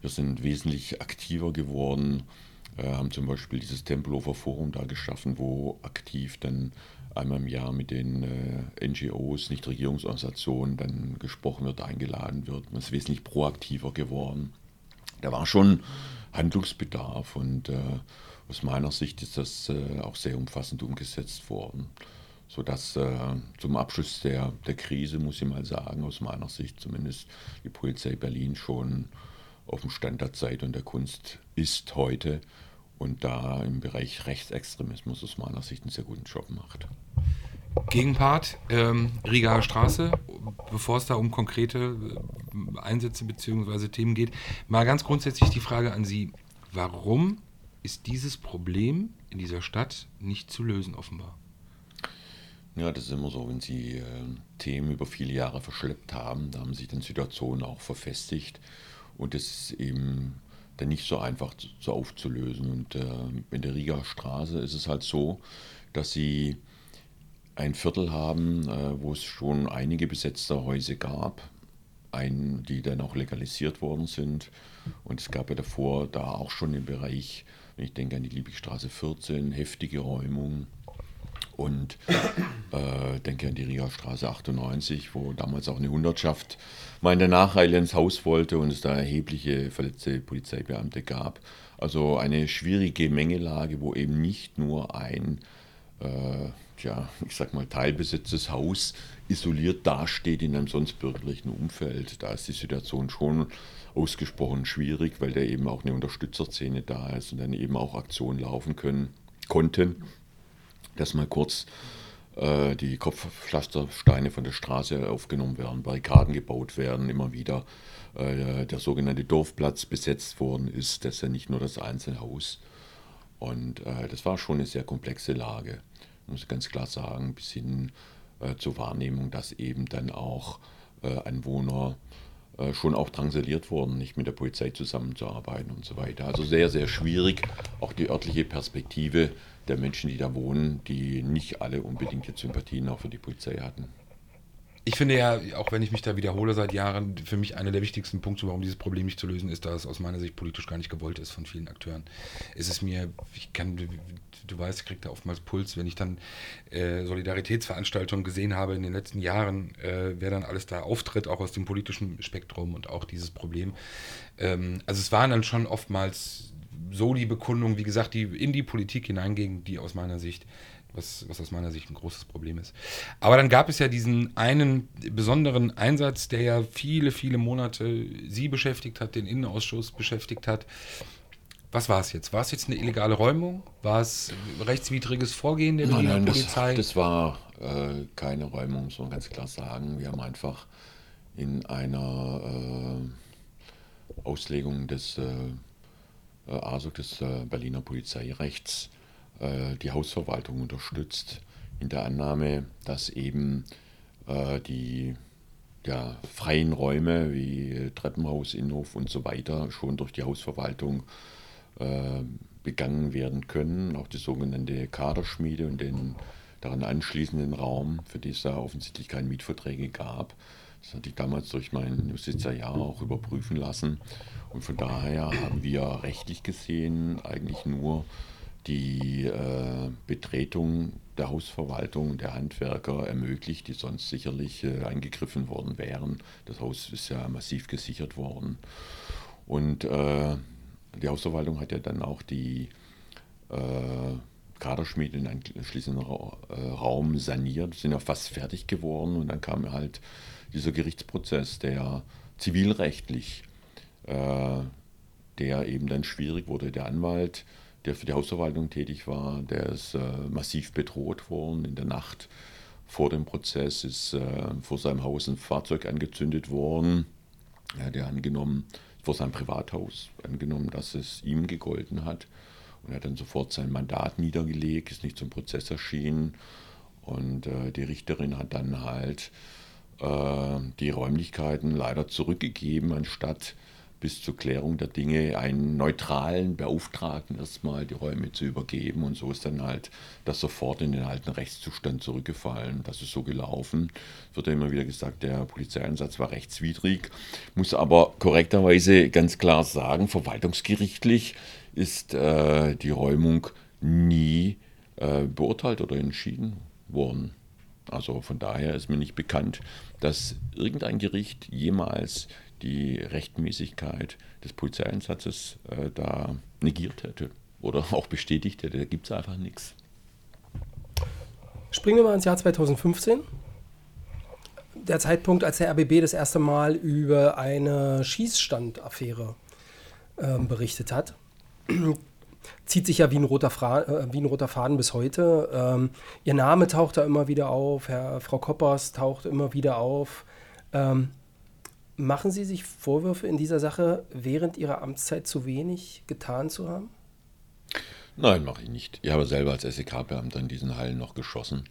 Wir sind wesentlich aktiver geworden, haben zum Beispiel dieses Tempelhofer Forum da geschaffen, wo aktiv dann einmal im Jahr mit den äh, NGOs, Nichtregierungsorganisationen dann gesprochen wird, eingeladen wird. Man ist wesentlich proaktiver geworden. Da war schon Handlungsbedarf und äh, aus meiner Sicht ist das äh, auch sehr umfassend umgesetzt worden. Sodass äh, zum Abschluss der, der Krise, muss ich mal sagen, aus meiner Sicht zumindest die Polizei Berlin schon auf dem Stand der Zeit und der Kunst ist heute und da im Bereich Rechtsextremismus aus meiner Sicht einen sehr guten Job macht. Gegenpart, ähm, Rigaer Straße, bevor es da um konkrete äh, Einsätze bzw. Themen geht, mal ganz grundsätzlich die Frage an Sie, warum ist dieses Problem in dieser Stadt nicht zu lösen offenbar? Ja, das ist immer so, wenn Sie äh, Themen über viele Jahre verschleppt haben, da haben sich dann Situationen auch verfestigt und es ist eben dann nicht so einfach zu, so aufzulösen. Und äh, in der Riga Straße ist es halt so, dass sie ein Viertel haben, äh, wo es schon einige besetzte Häuser gab, ein, die dann auch legalisiert worden sind. Und es gab ja davor da auch schon im Bereich, wenn ich denke an die Liebigstraße 14, heftige Räumungen. Und äh, denke an die Riga Straße 98, wo damals auch eine Hundertschaft mal in der Nacheile ins Haus wollte und es da erhebliche verletzte Polizeibeamte gab. Also eine schwierige Mengelage, wo eben nicht nur ein äh, ja, ich sag mal, teilbesetztes Haus isoliert dasteht in einem sonst bürgerlichen Umfeld. Da ist die Situation schon ausgesprochen schwierig, weil da eben auch eine Unterstützerszene da ist und dann eben auch Aktionen laufen können, konnten, dass mal kurz äh, die Kopfpflastersteine von der Straße aufgenommen werden, Barrikaden gebaut werden, immer wieder äh, der sogenannte Dorfplatz besetzt worden ist. Das ist ja nicht nur das einzelne Haus. Und äh, das war schon eine sehr komplexe Lage muss ich ganz klar sagen, bis hin äh, zur Wahrnehmung, dass eben dann auch äh, Anwohner äh, schon auch drangsaliert wurden, nicht mit der Polizei zusammenzuarbeiten und so weiter. Also sehr, sehr schwierig, auch die örtliche Perspektive der Menschen, die da wohnen, die nicht alle unbedingt jetzt Sympathien auch für die Polizei hatten ich finde ja, auch wenn ich mich da wiederhole seit Jahren, für mich einer der wichtigsten Punkte, warum dieses Problem nicht zu lösen ist, dass es aus meiner Sicht politisch gar nicht gewollt ist von vielen Akteuren. Es ist mir, ich kann, du weißt, ich kriege da oftmals Puls, wenn ich dann äh, Solidaritätsveranstaltungen gesehen habe in den letzten Jahren, äh, wer dann alles da auftritt, auch aus dem politischen Spektrum und auch dieses Problem. Ähm, also es waren dann schon oftmals so die Bekundungen, wie gesagt, die in die Politik hineingingen, die aus meiner Sicht was, was aus meiner Sicht ein großes Problem ist. Aber dann gab es ja diesen einen besonderen Einsatz, der ja viele, viele Monate Sie beschäftigt hat, den Innenausschuss beschäftigt hat. Was war es jetzt? War es jetzt eine illegale Räumung? War es rechtswidriges Vorgehen der Berliner nein, nein, Polizei? Das, das war äh, keine Räumung, muss man ganz klar sagen. Wir haben einfach in einer äh, Auslegung des äh, ASOC, des äh, Berliner Polizeirechts, äh, die Hausverwaltung unterstützt, in der Annahme, dass eben äh, die ja, freien Räume wie Treppenhaus, Innenhof und so weiter schon durch die Hausverwaltung äh, begangen werden können. Auch die sogenannte Kaderschmiede und den daran anschließenden Raum, für die es da offensichtlich keine Mietverträge gab. Das hatte ich damals durch mein Justizjahr auch überprüfen lassen. Und von daher haben wir rechtlich gesehen eigentlich nur die äh, Betretung der Hausverwaltung, der Handwerker ermöglicht, die sonst sicherlich äh, eingegriffen worden wären. Das Haus ist ja massiv gesichert worden. Und äh, die Hausverwaltung hat ja dann auch die äh, Kaderschmiede in einen schließenden Ra äh, Raum saniert, sind ja fast fertig geworden und dann kam halt dieser Gerichtsprozess, der zivilrechtlich, äh, der eben dann schwierig wurde. Der Anwalt der für die Hausverwaltung tätig war, der ist äh, massiv bedroht worden. In der Nacht vor dem Prozess ist äh, vor seinem Haus ein Fahrzeug angezündet worden. Er hat ja angenommen, vor seinem Privathaus angenommen, dass es ihm gegolten hat. Und er hat dann sofort sein Mandat niedergelegt, ist nicht zum Prozess erschienen. Und äh, die Richterin hat dann halt äh, die Räumlichkeiten leider zurückgegeben, anstatt bis zur Klärung der Dinge einen neutralen Beauftragten erstmal die Räume zu übergeben. Und so ist dann halt das sofort in den alten Rechtszustand zurückgefallen. Das ist so gelaufen. Es wird ja immer wieder gesagt, der Polizeieinsatz war rechtswidrig. Muss aber korrekterweise ganz klar sagen, verwaltungsgerichtlich ist äh, die Räumung nie äh, beurteilt oder entschieden worden. Also von daher ist mir nicht bekannt, dass irgendein Gericht jemals die Rechtmäßigkeit des Polizeieinsatzes äh, da negiert hätte oder *laughs* auch bestätigt hätte. Da gibt es einfach nichts. Springen wir mal ins Jahr 2015. Der Zeitpunkt, als der RBB das erste Mal über eine Schießstandaffäre äh, berichtet hat. Zieht sich ja wie ein roter, Fra äh, wie ein roter Faden bis heute. Ähm, ihr Name taucht da immer wieder auf, Herr, Frau Koppers taucht immer wieder auf. Ähm, Machen Sie sich Vorwürfe in dieser Sache, während Ihrer Amtszeit zu wenig getan zu haben? Nein, mache ich nicht. Ich habe selber als SEK-Beamter in diesen Hallen noch geschossen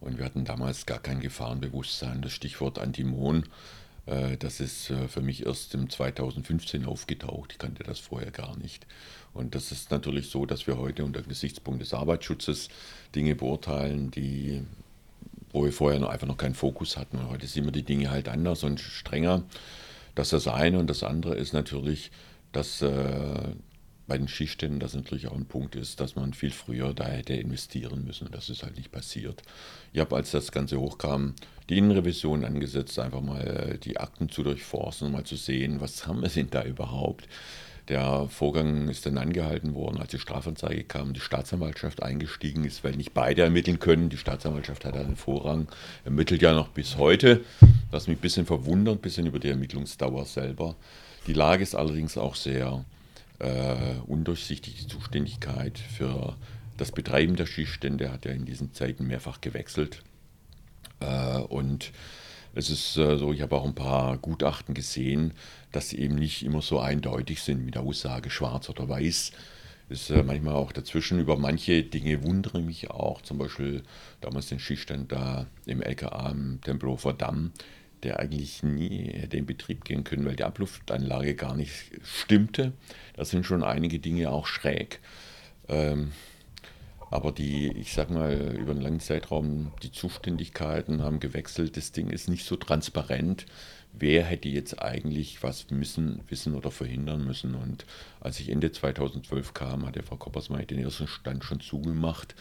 und wir hatten damals gar kein Gefahrenbewusstsein. Das Stichwort Antimon Äh, das ist äh, für mich erst im 2015 aufgetaucht. Ich kannte das vorher gar nicht. Und das ist natürlich so, dass wir heute unter Gesichtspunkt des Arbeitsschutzes Dinge beurteilen, die, wo wir vorher noch einfach noch keinen Fokus hatten. Und heute sehen wir die Dinge halt anders und strenger. Das ist das eine. Und das andere ist natürlich, dass äh, bei den Schichten das natürlich auch ein Punkt ist, dass man viel früher da hätte investieren müssen. Das ist halt nicht passiert. Ich habe, als das Ganze hochkam, die Innenrevision angesetzt, einfach mal äh, die Akten zu durchforsten und mal zu sehen, was haben wir denn da überhaupt. Der Vorgang ist dann angehalten worden, als die Strafanzeige kam, die Staatsanwaltschaft eingestiegen ist, weil nicht beide ermitteln können. Die Staatsanwaltschaft hat einen Vorrang, ermittelt ja noch bis heute, was mich ein bisschen verwundert, ein bisschen über die Ermittlungsdauer selber. Die Lage ist allerdings auch sehr äh, undurchsichtig, die Zuständigkeit für das Betreiben der Schießstände hat ja in diesen Zeiten mehrfach gewechselt. Äh, und es ist äh, so, ich habe auch ein paar Gutachten gesehen, dass sie eben nicht immer so eindeutig sind mit der Aussage schwarz oder weiß. Ist äh, manchmal auch dazwischen. Über manche Dinge wundere ich mich auch. Zum Beispiel damals den Schießstand da im LKA im Tempelhofer Damm, der eigentlich nie hätte in Betrieb gehen können, weil die Abluftanlage gar nicht stimmte. Da sind schon einige Dinge auch schräg. Ähm, aber die, ich sag mal, über einen langen Zeitraum, die Zuständigkeiten haben gewechselt. Das Ding ist nicht so transparent. Wer hätte jetzt eigentlich was müssen, wissen oder verhindern müssen? Und als ich Ende 2012 kam, hat der Frau Koppersmeier den ersten Stand schon zugemacht.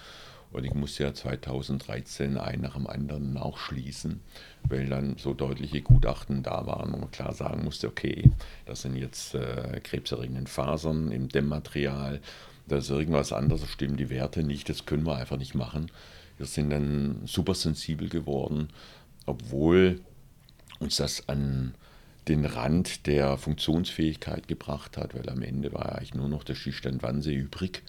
Und ich musste ja 2013 ein nach dem anderen auch schließen, weil dann so deutliche Gutachten da waren und man klar sagen musste, okay, das sind jetzt äh, krebserregende Fasern im Dämmmaterial da ist irgendwas anderes, stimmen die Werte nicht, das können wir einfach nicht machen. Wir sind dann super sensibel geworden, obwohl uns das an den Rand der Funktionsfähigkeit gebracht hat, weil am Ende war eigentlich nur noch der Schießstand Wannsee übrig.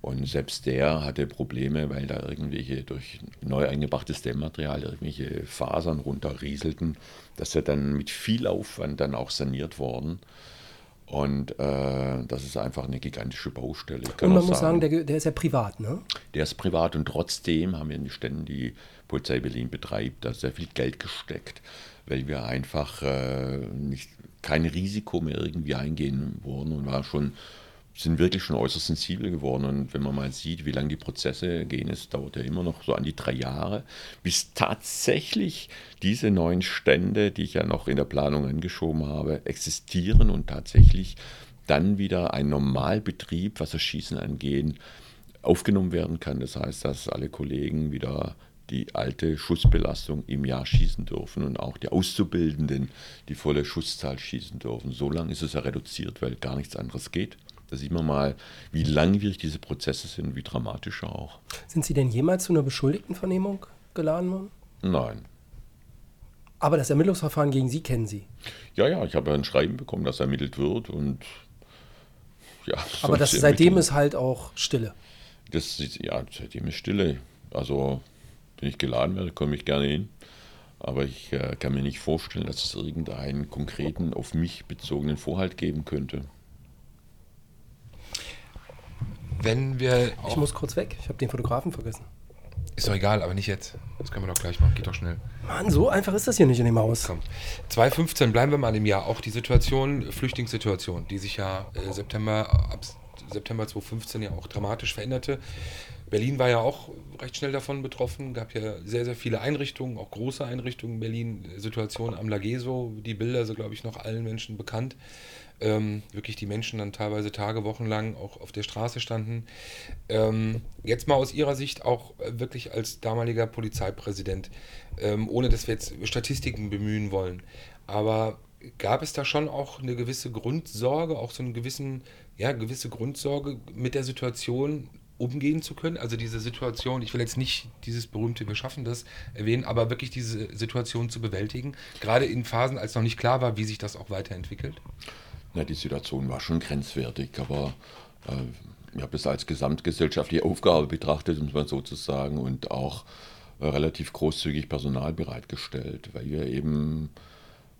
Und selbst der hatte Probleme, weil da irgendwelche durch neu eingebrachtes Dämmmaterial irgendwelche Fasern runterrieselten. Das ist dann mit viel Aufwand dann auch saniert worden. Und äh, das ist einfach eine gigantische Baustelle. Und man muss sagen, der, der, ist ja privat, ne? Der ist privat und trotzdem haben wir in den Ständen, die Polizei Berlin betreibt, da sehr viel Geld gesteckt, weil wir einfach äh, nicht, kein Risiko mehr irgendwie eingehen wollen und war schon sind wirklich schon äußerst sensibel geworden. Und wenn man mal sieht, wie lange die Prozesse gehen, es dauert ja immer noch so an die drei Jahre, bis tatsächlich diese neuen Stände, die ich ja noch in der Planung angeschoben habe, existieren und tatsächlich dann wieder ein Normalbetrieb, was das Schießen angeht, aufgenommen werden kann. Das heißt, dass alle Kollegen wieder die alte Schussbelastung im Jahr schießen dürfen und auch die Auszubildenden die volle Schusszahl schießen dürfen. So lange ist es ja reduziert, weil gar nichts anderes geht. Da sieht man mal, wie langwierig diese Prozesse sind, wie dramatisch auch. Sind Sie denn jemals zu einer Beschuldigtenvernehmung geladen worden? Nein. Aber das Ermittlungsverfahren gegen Sie kennen Sie? Ja, ja, ich habe ein Schreiben bekommen, dass ermittelt wird und ja. *laughs* Aber das, seitdem ist halt auch Stille. Das ist, ja, seitdem ist Stille. Also, wenn ich geladen werde, komme ich gerne hin. Aber ich äh, kann mir nicht vorstellen, dass es irgendeinen konkreten, auf mich bezogenen Vorhalt geben könnte. wenn wir. Ich muss kurz weg, ich habe den Fotografen vergessen. Ist doch egal, aber nicht jetzt. Das können wir doch gleich machen, geht doch schnell. Mann, so einfach ist das hier nicht in dem Haus. Komm. 2015 bleiben wir mal im Jahr. Auch die Situation, Flüchtlingssituation, die sich ja äh, September, ab September 2015 ja auch dramatisch veränderte. Berlin war ja auch recht schnell davon betroffen, gab ja sehr, sehr viele Einrichtungen, auch große Einrichtungen. Berlin, Situation am Lageso, die Bilder sind, glaube ich, noch allen Menschen bekannt ähm, wirklich die Menschen dann teilweise Tage, Wochen lang auch auf der Straße standen. Ähm, jetzt mal aus Ihrer Sicht auch wirklich als damaliger Polizeipräsident, ähm, ohne dass wir jetzt Statistiken bemühen wollen, aber gab es da schon auch eine gewisse Grundsorge, auch so eine gewissen, ja, gewisse Grundsorge mit der Situation umgehen zu können. Also diese Situation, ich will jetzt nicht dieses berühmte Wir schaffen das erwähnen, aber wirklich diese Situation zu bewältigen, gerade in Phasen, als noch nicht klar war, wie sich das auch weiterentwickelt. Na, die Situation war schon grenzwertig, aber äh, ich habe es als gesamtgesellschaftliche Aufgabe betrachtet, um es mal so zu sagen, und auch äh, relativ großzügig Personal bereitgestellt, weil wir eben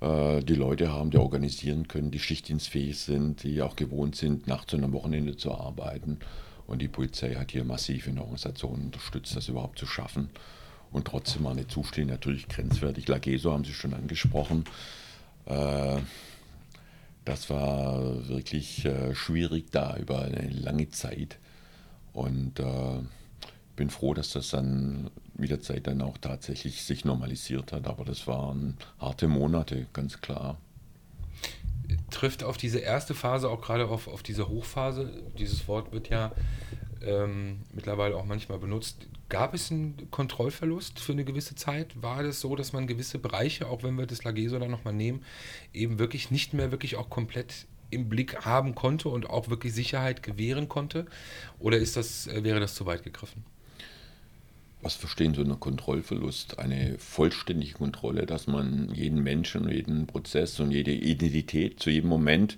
äh, die Leute haben, die organisieren können, die schichtdienstfähig sind, die auch gewohnt sind, nachts und am Wochenende zu arbeiten. Und die Polizei hat hier massiv in der Organisation unterstützt, das überhaupt zu schaffen. Und trotzdem war eine Zustände natürlich grenzwertig. Lageso haben Sie schon angesprochen. Äh, das war wirklich äh, schwierig da über eine lange Zeit. Und äh, bin froh, dass das dann mit der Zeit dann auch tatsächlich sich normalisiert hat. Aber das waren harte Monate, ganz klar. Trifft auf diese erste Phase auch gerade auf, auf diese Hochphase. Dieses Wort wird ja ähm, mittlerweile auch manchmal benutzt. Gab es einen Kontrollverlust für eine gewisse Zeit? War es so, dass man gewisse Bereiche, auch wenn wir das Lageso dann nochmal nehmen, eben wirklich nicht mehr wirklich auch komplett im Blick haben konnte und auch wirklich Sicherheit gewähren konnte? Oder ist das, äh, wäre das zu weit gegriffen? Was verstehen Sie unter Kontrollverlust? Eine vollständige Kontrolle, dass man jeden Menschen, jeden Prozess und jede Identität zu jedem Moment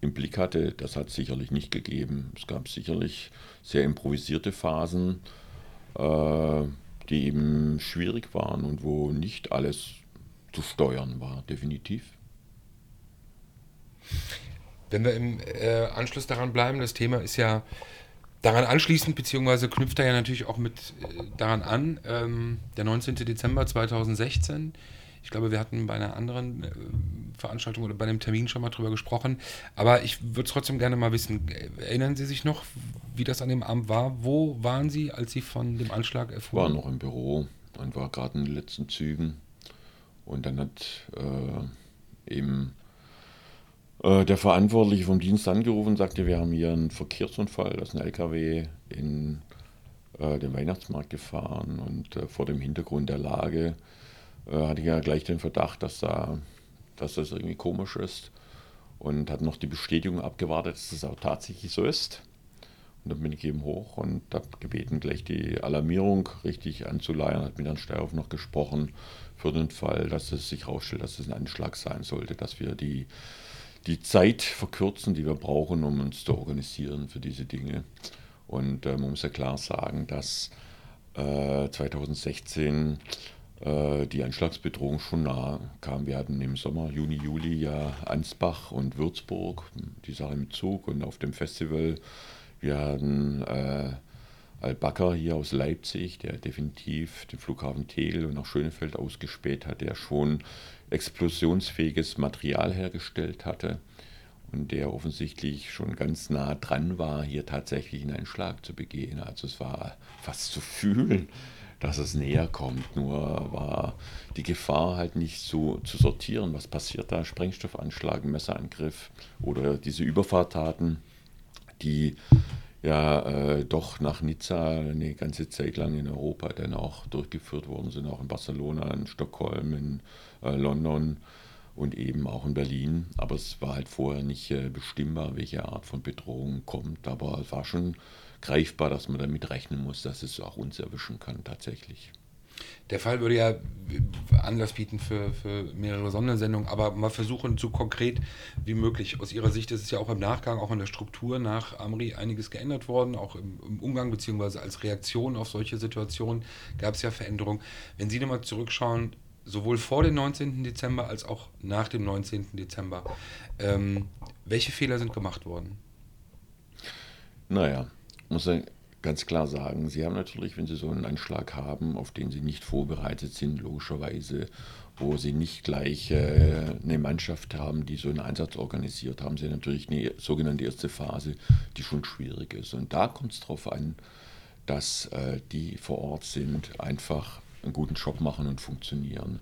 im Blick hatte, das hat es sicherlich nicht gegeben. Es gab sicherlich sehr improvisierte Phasen, äh, die eben schwierig waren und wo nicht alles zu steuern war, definitiv. Wenn wir im äh, Anschluss daran bleiben, das Thema ist ja daran anschließend, beziehungsweise knüpft er ja natürlich auch mit äh, daran an, ähm, der 19. Dezember 2016. Ich glaube, wir hatten bei einer anderen äh, Veranstaltung oder bei einem Termin schon mal drüber gesprochen. Aber ich würde trotzdem gerne mal wissen, erinnern Sie sich noch, wie das an dem Abend war? Wo waren Sie, als Sie von dem Anschlag erfuhren? Ich war noch im Büro und war gerade in den letzten Zügen. Und dann hat äh, eben äh, der Verantwortliche vom Dienst angerufen und sagte, wir haben hier einen Verkehrsunfall, da ist ein LKW in äh, den Weihnachtsmarkt gefahren und äh, vor dem Hintergrund der Lage äh, hatte ich ja gleich den Verdacht, dass, da, dass das irgendwie komisch ist und hat noch die Bestätigung abgewartet, dass das auch tatsächlich so ist. Und dann bin ich eben hoch und habe gebeten, gleich die Alarmierung richtig anzuleiern, hat mit Herrn Steyhoff noch gesprochen für den Fall, dass es sich herausstellt, dass es ein Anschlag sein sollte, dass wir die die Zeit verkürzen, die wir brauchen, um uns zu organisieren für diese Dinge. Und äh, man muss ja klar sagen, dass äh, 2016 äh, die Anschlagsbedrohung schon nah kam. Wir hatten im Sommer, Juni, Juli ja Ansbach und Würzburg, die Sache im Zug und auf dem Festival. Wir hatten äh, Al-Bakr hier aus Leipzig, der definitiv den Flughafen Tegel und auch Schönefeld ausgespäht hat, der schon explosionsfähiges Material hergestellt hatte und der offensichtlich schon ganz nah dran war, hier tatsächlich einen Einschlag zu begehen. Also es war fast zu fühlen, dass es näher kommt. Nur war die Gefahr halt nicht so zu sortieren. Was passiert da? Sprengstoffanschlag, Messerangriff oder diese Überfahrttaten, die ja äh, doch nach Nizza eine ganze Zeit lang in Europa dann auch durchgeführt worden sind, auch in Barcelona, in Stockholm, in London und eben auch in Berlin. Aber es war halt vorher nicht äh, bestimmbar, welche Art von Bedrohung kommt. Aber es war schon greifbar, dass man damit rechnen muss, dass es auch uns erwischen kann tatsächlich. Der Fall würde ja Anlass bieten für, für mehrere Sondersendungen, aber mal versuchen, so konkret wie möglich. Aus Ihrer Sicht ist es ja auch im Nachgang, auch in der Struktur nach Amri einiges geändert worden, auch im, im Umgang bzw. als Reaktion auf solche Situationen gab es ja Veränderungen. Wenn Sie nochmal zurückschauen, sowohl vor dem 19. Dezember als auch nach dem 19. Dezember, ähm, welche Fehler sind gemacht worden? Naja, muss ich ganz klar sagen, Sie haben natürlich, wenn Sie so einen Anschlag haben, auf den Sie nicht vorbereitet sind, logischerweise, wo Sie nicht gleich äh, eine Mannschaft haben, die so einen Einsatz organisiert, haben Sie natürlich eine sogenannte erste Phase, die schon schwierig ist. Und da kommt es darauf an, dass äh, die vor Ort sind, einfach einen guten Job machen und funktionieren.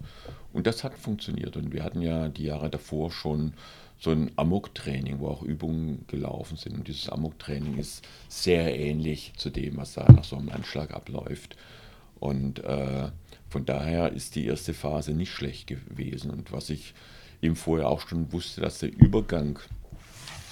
Und das hat funktioniert. Und wir hatten ja die Jahre davor schon so ein Amok-Training, wo auch Übungen gelaufen sind. Und dieses Amok-Training ist sehr ähnlich zu dem, was da nach so einem Anschlag abläuft. Und äh, von daher ist die erste Phase nicht schlecht gewesen. Und was ich eben vorher auch schon wusste, dass der Übergang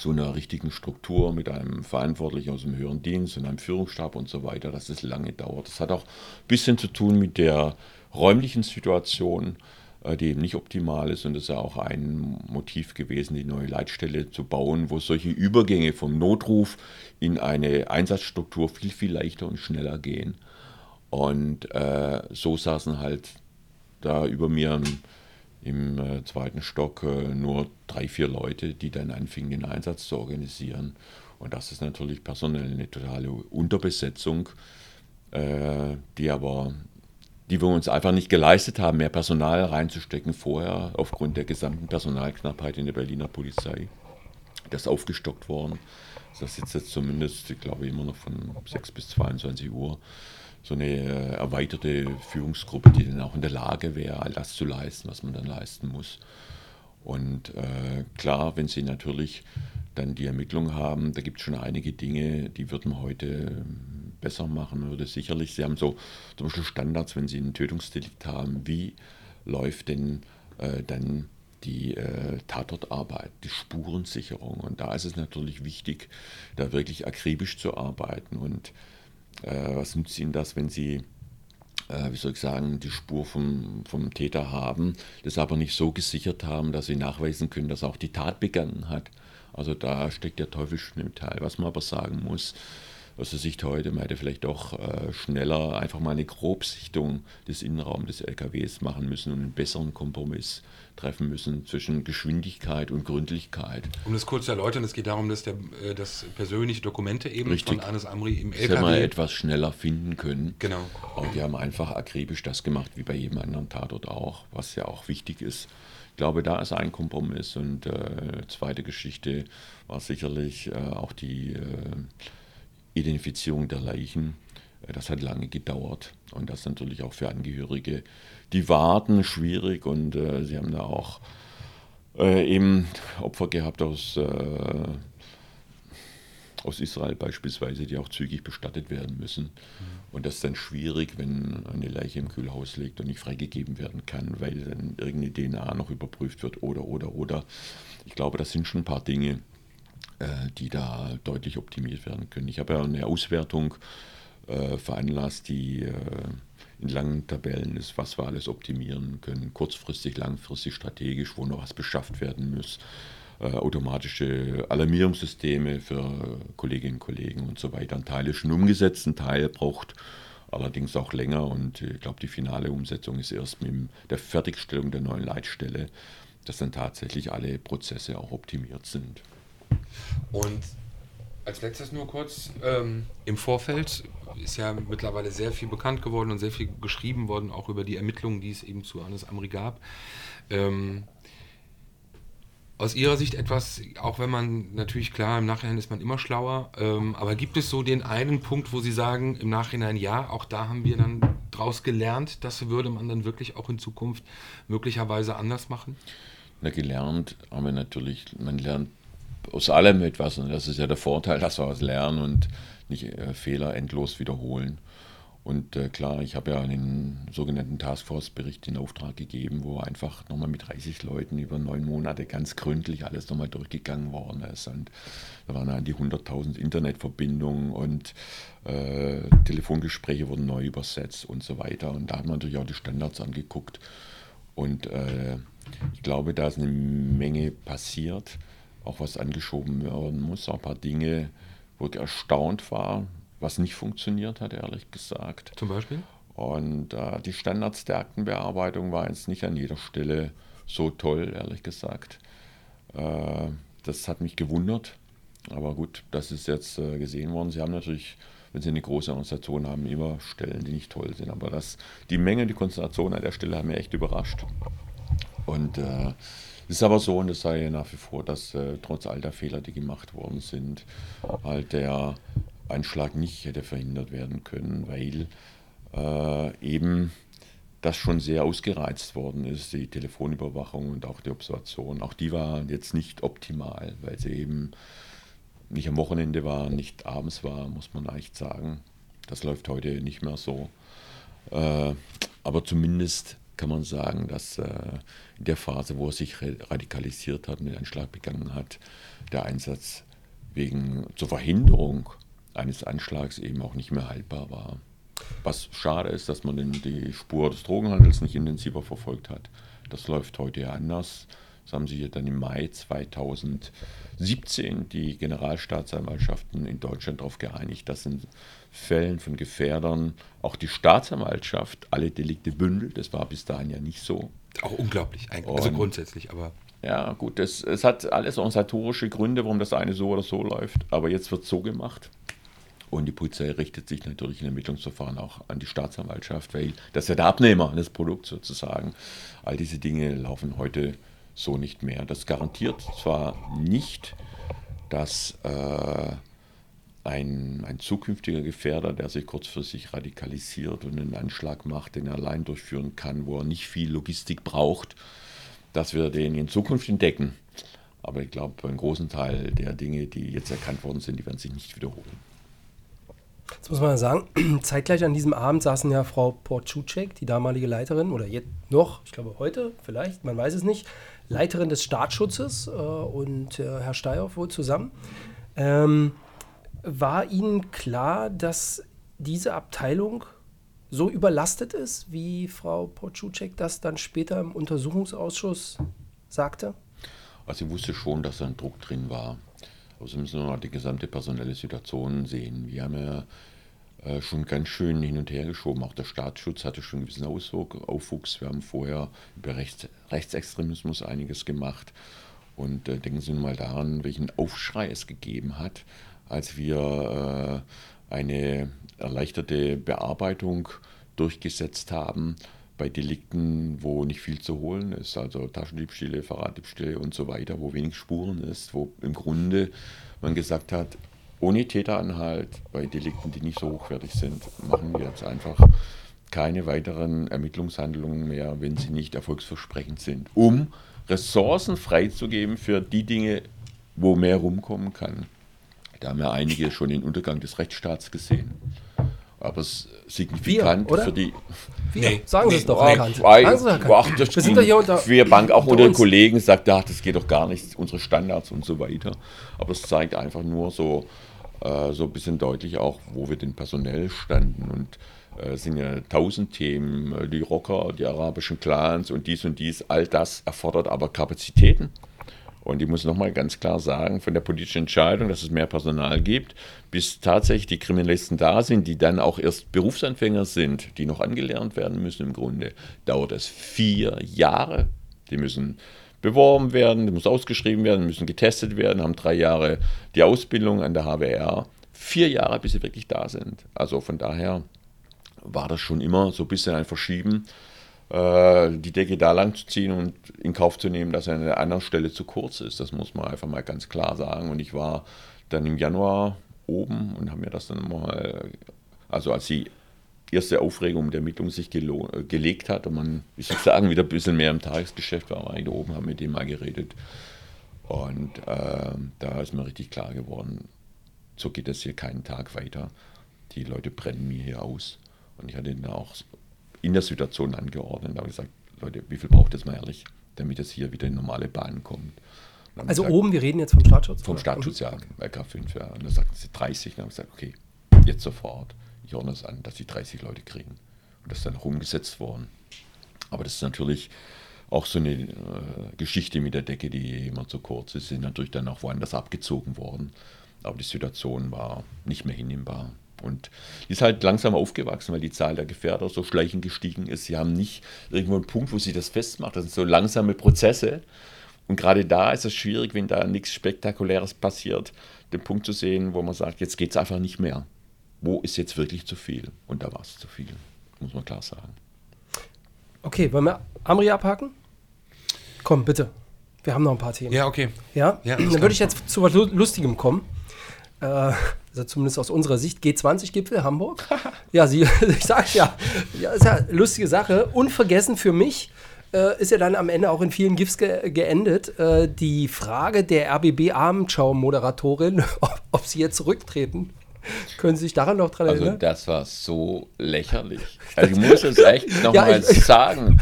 zu einer richtigen Struktur mit einem Verantwortlichen aus dem höheren Dienst und einem Führungsstab und so weiter, dass es lange dauert. Das hat auch ein bisschen zu tun mit der räumlichen Situation äh, die eben nicht optimal ist. Und das ist ja auch ein Motiv gewesen, die neue Leitstelle zu bauen, wo solche Übergänge vom Notruf in eine Einsatzstruktur viel, viel leichter und schneller gehen. Und äh, so saßen halt da über mir im, im äh, zweiten Stock äh, nur drei, vier Leute, die dann anfingen, den Einsatz zu organisieren. Und das ist natürlich personell eine totale Unterbesetzung, äh, die aber die wir uns einfach nicht geleistet haben, mehr Personal reinzustecken vorher, aufgrund der gesamten Personalknappheit in der Berliner Polizei. Das ist aufgestockt worden. Das sitzt jetzt zumindest, ich glaube, immer noch von 6 bis 22 Uhr so eine äh, erweiterte Führungsgruppe, die dann auch in der Lage wäre, all das zu leisten, was man dann leisten muss. Und äh, klar, wenn Sie natürlich dann die Ermittlung haben, da gibt es schon einige Dinge, die würden wir heute ähm, besser machen. Würde sicherlich, Sie haben so zum Beispiel Standards, wenn Sie einen Tötungsdelikt haben, wie läuft denn äh, dann die äh, Tatortarbeit, die Spurensicherung. Und da ist es natürlich wichtig, da wirklich akribisch zu arbeiten. Und äh, was nützt Ihnen das, wenn Sie äh, wie soll ich sagen, die Spur vom, vom Täter haben, das aber nicht so gesichert haben, dass sie nachweisen können, dass er auch die Tat begangen hat. Also da steckt der Teufel schon im Teil. Was man aber sagen muss, aus der Sicht heute, man hätte vielleicht auch äh, schneller einfach mal eine Grobsichtung des Innenraums des LKWs machen müssen und einen besseren Kompromiss treffen müssen zwischen Geschwindigkeit und Gründlichkeit. Um das kurz zu erläutern, es geht darum, dass, der, äh, dass persönliche Dokumente eben Richtig. von Anis Amri im Das hätte man LKW... etwas schneller finden können. Genau. Und die haben einfach akribisch das gemacht, wie bei jedem anderen Tatort auch, was ja auch wichtig ist. Ich glaube, da ist ein Kompromiss. Und äh, zweite Geschichte war sicherlich äh, auch die äh, Identifizierung der Leichen. Äh, Das hat lange gedauert und das natürlich auch für Angehörige, die warten, schwierig und äh, sie haben da auch äh, eben Opfer gehabt aus, äh, aus Israel beispielsweise, die auch zügig bestattet werden müssen. Und das ist dann schwierig, wenn eine Leiche im Kühlhaus liegt und nicht freigegeben werden kann, weil dann irgendeine DNA noch überprüft wird oder, oder, oder. Ich glaube, das sind schon ein paar Dinge, die da deutlich optimiert werden können. Ich habe ja eine Auswertung äh, veranlasst, die äh, in langen Tabellen ist, was wir alles optimieren können, kurzfristig, langfristig, strategisch, wo noch was beschafft werden muss, äh, automatische Alarmierungssysteme für Kolleginnen und Kollegen und so weiter. Ein Teil ist schon umgesetzt, ein Teil braucht allerdings auch länger und ich glaube, die finale Umsetzung ist erst mit der Fertigstellung der neuen Leitstelle, dass dann tatsächlich alle Prozesse auch optimiert sind. Und als letztes nur kurz, ähm, im Vorfeld ist ja mittlerweile sehr viel bekannt geworden und sehr viel geschrieben worden, auch über die Ermittlungen, die es eben zu Anis Amri gab. Ähm, aus Ihrer Sicht etwas, auch wenn man natürlich klar, im Nachhinein ist man immer schlauer, ähm, aber gibt es so den einen Punkt, wo Sie sagen, im Nachhinein ja, auch da haben wir dann draus gelernt, das würde man dann wirklich auch in Zukunft möglicherweise anders machen? Na, gelernt haben wir natürlich, man lernt aus allem etwas und das ist ja der Vorteil, dass wir was lernen und nicht äh, Fehler endlos wiederholen. Und äh, klar, ich habe ja einen sogenannten Taskforce-Bericht in Auftrag gegeben, wo einfach nochmal mit 30 Leuten über neun Monate ganz gründlich alles nochmal durchgegangen worden ist. Und da waren an die 100.000 Internetverbindungen und äh, Telefongespräche wurden neu übersetzt und so weiter. Und da hat man natürlich auch die Standards angeguckt. Und äh, ich glaube, da ist eine Menge passiert, auch was angeschoben werden muss, auch ein paar Dinge, wo ich erstaunt war, was nicht funktioniert hat, ehrlich gesagt. Zum Beispiel? Und äh, die Standards der Aktenbearbeitung war jetzt nicht an jeder Stelle so toll, ehrlich gesagt. Äh, das hat mich gewundert. Aber gut, das ist jetzt äh, gesehen worden. Sie haben natürlich, wenn Sie eine große Organisation haben, immer Stellen, die nicht toll sind. Aber das, die Menge, die Konzentration an der Stelle hat mich echt überrascht. Und äh, es ist aber so, und das sei nach wie vor, dass äh, trotz all der Fehler, die gemacht worden sind, halt der Anschlag nicht hätte verhindert werden können, weil äh, eben das schon sehr ausgereizt worden ist, die Telefonüberwachung und auch die Observation. Auch die war jetzt nicht optimal, weil sie eben nicht am Wochenende war, nicht abends war, muss man echt sagen. Das läuft heute nicht mehr so. Äh, aber zumindest kann man sagen, dass äh, in der Phase, wo er sich radikalisiert hat und den Anschlag begangen hat, der Einsatz wegen zur Verhinderung eines Anschlags eben auch nicht mehr haltbar war. Was schade ist, dass man die Spur des Drogenhandels nicht intensiver verfolgt hat. Das läuft heute ja anders. Das haben sich ja dann im Mai 2017 die Generalstaatsanwaltschaften in Deutschland darauf geeinigt, dass in Fällen von Gefährdern auch die Staatsanwaltschaft alle Delikte bündelt. Das war bis dahin ja nicht so. Auch unglaublich, eigentlich. also Und- grundsätzlich, aber Ja, gut, das, es hat alles organisatorische Gründe, warum das eine so oder so läuft, aber jetzt wird so gemacht. Und die Polizei richtet sich natürlich in Ermittlungsverfahren auch an die Staatsanwaltschaft, weil das ist ja der Abnehmer des Produkts sozusagen. All diese Dinge laufen heute so nicht mehr. Das garantiert zwar nicht, dass äh, ein, ein zukünftiger Gefährder, der sich kurzfristig radikalisiert und einen Anschlag macht, den er allein durchführen kann, wo er nicht viel Logistik braucht, dass wir den in Zukunft entdecken. Aber ich glaube, einen großen Teil der Dinge, die jetzt erkannt worden sind, die werden sich nicht wiederholen. Jetzt muss man sagen, *clears throat* zeitgleich an diesem Abend saßen ja Frau Portschutschek, die damalige Leiterin, oder jetzt noch, ich glaube heute vielleicht, man weiß es nicht, Leiterin des Staatsschutzes äh, und äh, Herr Steyhoff wohl zusammen. Ähm, war Ihnen klar, dass diese Abteilung so überlastet ist, wie Frau Portschutschek das dann später im Untersuchungsausschuss sagte? Also ich wusste schon, dass da ein Druck drin war. Aber Sie müssen noch die gesamte personelle Situation sehen. Wir haben ja äh, schon ganz schön hin und her geschoben. Auch der Staatsschutz hatte schon einen gewissen Aufwuchs. Wir haben vorher über Rechts, Rechtsextremismus einiges gemacht. Und äh, denken Sie mal daran, welchen Aufschrei es gegeben hat, als wir äh, eine erleichterte Bearbeitung durchgesetzt haben bei Delikten, wo nicht viel zu holen ist, also Taschendiebstähle, Fahrraddiebstähle und so weiter, wo wenig Spuren ist, wo im Grunde man gesagt hat, ohne Täteranhalt bei Delikten, die nicht so hochwertig sind, machen wir jetzt einfach keine weiteren Ermittlungshandlungen mehr, wenn sie nicht erfolgsversprechend sind, um Ressourcen freizugeben für die Dinge, wo mehr rumkommen kann. Da haben ja einige schon den Untergang des Rechtsstaats gesehen. Aber es signifikant Wir, für die. Nee, sagen Sie es doch, Nee, Herr Kant. ach, das Wir sind doch hier unter. Queer Bank auch unter den. Kollegen sagt, ach, das geht doch gar nicht, unsere Standards und so weiter. Aber es zeigt einfach nur so, äh, so ein bisschen deutlich auch, wo wir denn personell standen. Und äh, es sind ja tausend Themen, äh, die Rocker, die arabischen Clans und dies und dies. All das erfordert aber Kapazitäten. Und ich muss nochmal ganz klar sagen, von der politischen Entscheidung, dass es mehr Personal gibt, bis tatsächlich die Kriminalisten da sind, die dann auch erst Berufsanfänger sind, die noch angelernt werden müssen im Grunde, dauert es vier Jahre. Die müssen beworben werden, die muss ausgeschrieben werden, müssen getestet werden, haben drei Jahre die Ausbildung an der HWR. Vier Jahre, bis sie wirklich da sind. Also von daher war das schon immer so ein bisschen ein Verschieben die Decke da lang zu ziehen und in Kauf zu nehmen, dass er an einer anderen Stelle zu kurz ist. Das muss man einfach mal ganz klar sagen. Und ich war dann im Januar oben und habe mir das dann mal, also als die erste Aufregung der Ermittlung sich äh, gelegt hat und man, ich sagen, wieder ein bisschen mehr im Tagesgeschäft war, war ich da oben, habe mit dem mal geredet. Und äh, da ist mir richtig klar geworden, so geht es hier keinen Tag weiter. Die Leute brennen mir hier aus. Und ich hatte ihn auch in der Situation angeordnet und habe gesagt, Leute, wie viel braucht es mal ehrlich, damit es hier wieder in normale Bahnen kommt. Haben Also gesagt, oben, wir reden jetzt vom Staatsschutz? Vom oder? Staatsschutz, ja, LK5, ja. Und dann sagten sie 30. Und dann habe ich gesagt, okay, jetzt sofort. Ich ordne es an, dass die 30 Leute kriegen. Und das ist dann auch umgesetzt worden. Aber das ist natürlich auch so eine äh, Geschichte mit der Decke, die immer zu kurz ist, sind natürlich dann auch woanders abgezogen worden. Aber die Situation war nicht mehr hinnehmbar. Und die ist halt langsam aufgewachsen, weil die Zahl der Gefährder so schleichend gestiegen ist. Sie haben nicht irgendwo einen Punkt, wo sie das festmacht. Das sind so langsame Prozesse. Und gerade da ist es schwierig, wenn da nichts Spektakuläres passiert, den Punkt zu sehen, wo man sagt, jetzt geht es einfach nicht mehr. Wo ist jetzt wirklich zu viel? Und da war es zu viel, muss man klar sagen. Okay, wollen wir Amri abhaken? Komm, bitte. Wir haben noch ein paar Themen. Ja, okay. Ja, Ja, dann würde ich jetzt zu was Lu- Lustigem kommen. Äh, also zumindest aus unserer Sicht. G20-Gipfel Hamburg. *laughs* ja, sie, *laughs* ich sag's ja. Ja, ist ja eine lustige Sache. Unvergessen für mich äh, ist ja dann am Ende auch in vielen GIFs ge geendet. Äh, die Frage der RBB-Abendschau-Moderatorin, *laughs* ob, ob sie jetzt zurücktreten. *laughs* Können Sie sich daran noch dran Also erinnern? das war so lächerlich. *laughs* Also ich muss es echt *laughs* Ja, nochmal ich- ich- sagen.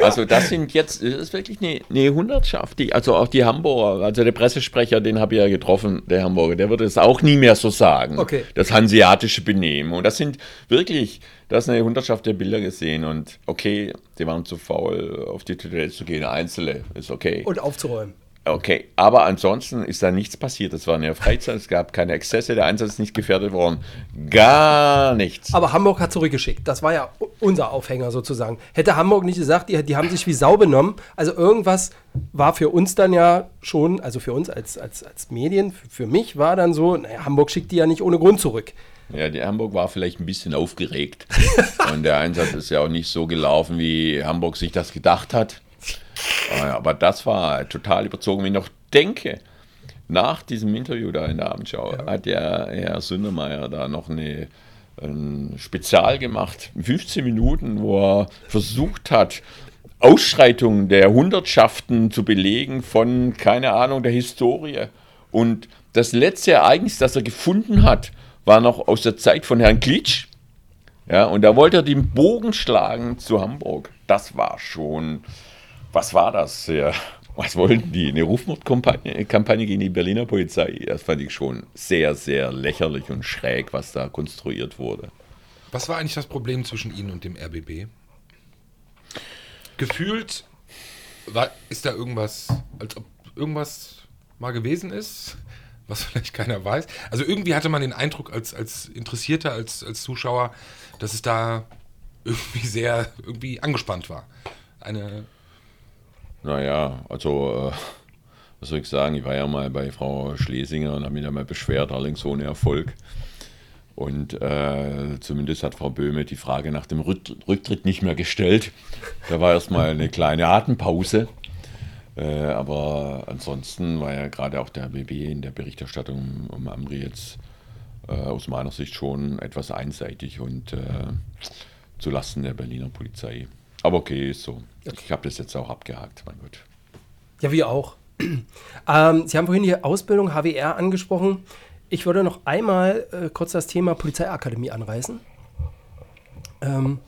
Also das sind jetzt, das ist wirklich eine, eine Hundertschaft. Die, also auch die Hamburger, also der Pressesprecher, den habe ich ja getroffen, der Hamburger, der würde es auch nie mehr so sagen. Okay. Das hanseatische Benehmen. Und das sind wirklich, das ist eine Hundertschaft der Bilder gesehen. Und okay, die waren zu faul, auf die Toilette zu gehen. Einzelne ist okay. Und aufzuräumen. Okay, aber ansonsten ist da nichts passiert. Es war eine Freizeit, es gab keine Exzesse, der Einsatz ist nicht gefährdet worden. Gar nichts. Aber Hamburg hat zurückgeschickt. Das war ja unser Aufhänger sozusagen. Hätte Hamburg nicht gesagt, die, die haben sich wie Sau benommen. Also irgendwas war für uns dann ja schon, also für uns als, als, als Medien, für, für mich war dann so, naja, Hamburg schickt die ja nicht ohne Grund zurück. Ja, die Hamburg war vielleicht ein bisschen aufgeregt. *laughs* Und der Einsatz ist ja auch nicht so gelaufen, wie Hamburg sich das gedacht hat. Aber das war total überzogen. Wenn ich noch denke, nach diesem Interview da in der Abendschau ja. hat der Herr Sündermeier da noch eine, ein Spezial gemacht, 15 Minuten, wo er versucht hat, Ausschreitungen der Hundertschaften zu belegen von, keine Ahnung, der Historie. Und das letzte Ereignis, das er gefunden hat, war noch aus der Zeit von Herrn Klitsch. Ja, und da wollte er den Bogen schlagen zu Hamburg. Das war schon, was war das? Ja, was wollten die? Eine Rufmordkampagne gegen die Berliner Polizei? Das fand ich schon sehr, sehr lächerlich und schräg, was da konstruiert wurde. Was war eigentlich das Problem zwischen Ihnen und dem RBB? Gefühlt war, ist da irgendwas, als ob irgendwas mal gewesen ist was *laughs* vielleicht keiner weiß. Also irgendwie hatte man den Eindruck als, als Interessierter, als, als Zuschauer, dass es da irgendwie sehr irgendwie angespannt war. Eine. Naja, also, äh, was soll ich sagen, ich war ja mal bei Frau Schlesinger und habe mich da mal beschwert, allerdings ohne Erfolg. Und äh, zumindest hat Frau Böhme die Frage nach dem Rücktritt nicht mehr gestellt. Da war erstmal eine kleine Atempause. Äh, aber ansonsten war ja gerade auch der BB in der Berichterstattung um Amri jetzt äh, aus meiner Sicht schon etwas einseitig und äh, zulasten der Berliner Polizei. Aber okay, ist so. Okay. Ich habe das jetzt auch abgehakt, mein Gott. Ja, wir auch. *clears throat* ähm, Sie haben vorhin die Ausbildung HWR angesprochen. Ich würde noch einmal äh, kurz das Thema Polizeiakademie anreißen. Ähm,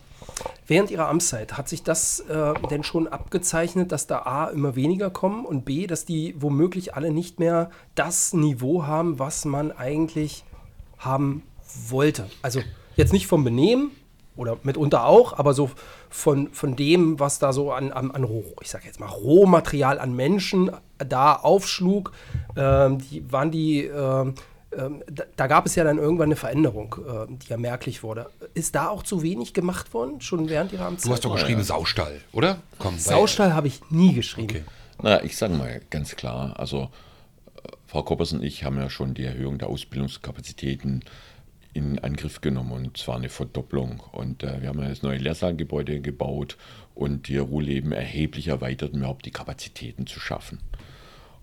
Während Ihrer Amtszeit hat sich das äh, denn schon abgezeichnet, dass da A immer weniger kommen und B, dass die womöglich alle nicht mehr das Niveau haben, was man eigentlich haben wollte. Also jetzt nicht vom Benehmen oder mitunter auch, aber so von, von dem, was da so an, an, an ich sage jetzt mal, Rohmaterial an Menschen da aufschlug, ähm, die, waren die ähm, ähm, da, da, gab es ja dann irgendwann eine Veränderung, äh, die ja merklich wurde. Ist da auch zu wenig gemacht worden, schon während Ihrer Amtszeit? Du hast doch geschrieben. Saustall, oder? Komm, Saustall habe ich nie geschrieben. Okay. Na, ich sage mal ganz klar, also äh, Frau Koppers und ich haben ja schon die Erhöhung der Ausbildungskapazitäten in Angriff genommen und zwar eine Verdopplung. Und äh, wir haben das neue Lehrsalgebäude gebaut und die Ruhrleben erheblich erweitert, um überhaupt die Kapazitäten zu schaffen.